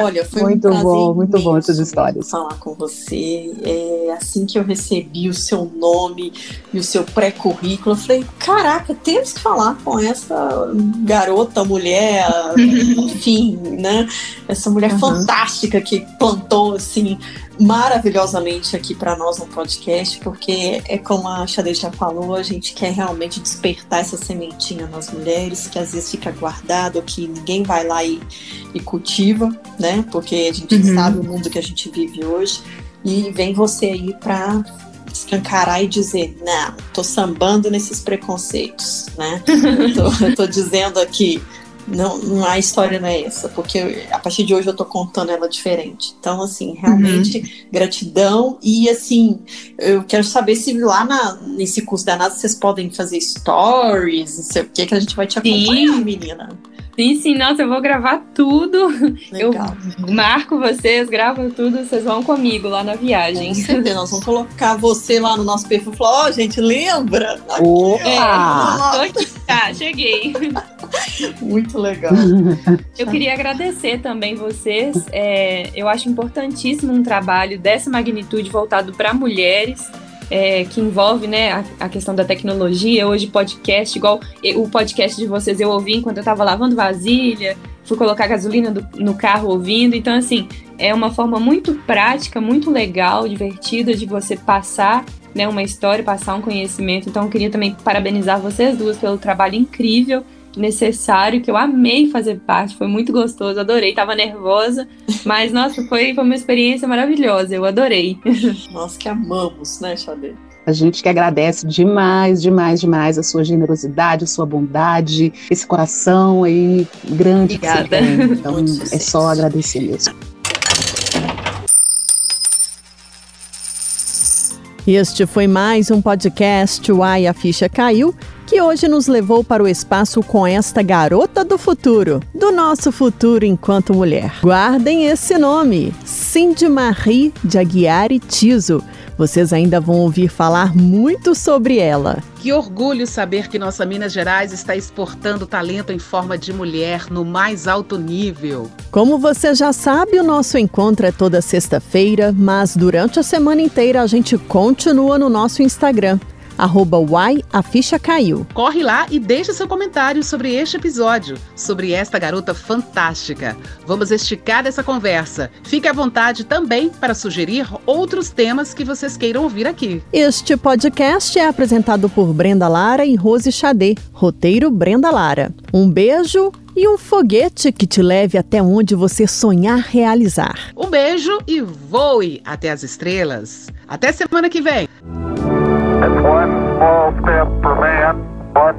Olha, foi muito um bom, muito bom essas histórias. Falar com você. É, assim que eu recebi o seu nome e o seu pré-currículo, eu falei: caraca, temos que falar com essa garota, mulher, enfim, né? Essa mulher uhum. fantástica que plantou assim maravilhosamente aqui para nós no podcast, porque é como a Xadê já falou, a gente quer realmente despertar essa sementinha nas mulheres, que às vezes fica guardado, que ninguém vai lá e, e cultiva, né? Porque a gente uhum. sabe o mundo que a gente vive hoje. E vem você aí para escancarar e dizer, não, tô sambando nesses preconceitos, né? tô, tô dizendo aqui, não, não a história não é essa, porque a partir de hoje eu tô contando ela diferente. Então, assim, realmente, uhum. gratidão. E assim, eu quero saber se lá na, nesse curso da NASA vocês podem fazer stories, não sei o que, que a gente vai te acompanhar, Sim. menina. Sim, sim, nossa, eu vou gravar tudo. Legal. Eu marco vocês, gravo tudo, vocês vão comigo lá na viagem. Com certeza, nós vamos colocar você lá no nosso perfil e falar, ó, oh, gente, lembra? Aqui, Opa! É, aqui, tá, cheguei. Muito legal. Eu queria agradecer também vocês. É, eu acho importantíssimo um trabalho dessa magnitude voltado para mulheres é, que envolve né, a, a, questão da tecnologia, hoje podcast, igual o podcast de vocês eu ouvi enquanto eu estava lavando vasilha, fui colocar gasolina do, no carro ouvindo. Então, assim, é uma forma muito prática, muito legal, divertida de você passar né, uma história, passar um conhecimento. Então, eu queria também parabenizar vocês duas pelo trabalho incrível necessário, que eu amei fazer parte, foi muito gostoso, adorei, tava nervosa, mas nossa, foi, foi uma experiência maravilhosa, eu adorei. Nós que amamos, né, Xadê? A gente que agradece demais, demais, demais a sua generosidade, a sua bondade, esse coração aí grande Obrigada. que você tem. Então, é só agradecer mesmo. Este foi mais um podcast Uai, a Ficha Caiu que hoje nos levou para o espaço com esta garota do futuro, do nosso futuro enquanto mulher. Guardem esse nome, Cindy Marie de Aguiar e Tiso. Vocês ainda vão ouvir falar muito sobre ela. Que orgulho saber que nossa Minas Gerais está exportando talento em forma de mulher no mais alto nível. Como você já sabe, o nosso encontro é toda sexta-feira, mas durante a semana inteira a gente continua no nosso Instagram arroba Uai, a ficha caiu. Corre lá e deixa seu comentário sobre este episódio, sobre esta garota fantástica. Vamos esticar essa conversa. Fique à vontade também para sugerir outros temas que vocês queiram ouvir aqui. Este podcast é apresentado por Brenda Lara e Rose Xadê. Roteiro Brenda Lara. Um beijo e um foguete que te leve até onde você sonhar realizar. Um beijo e voe até as estrelas. Até semana que vem. One small step for man, one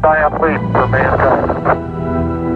giant leap for mankind.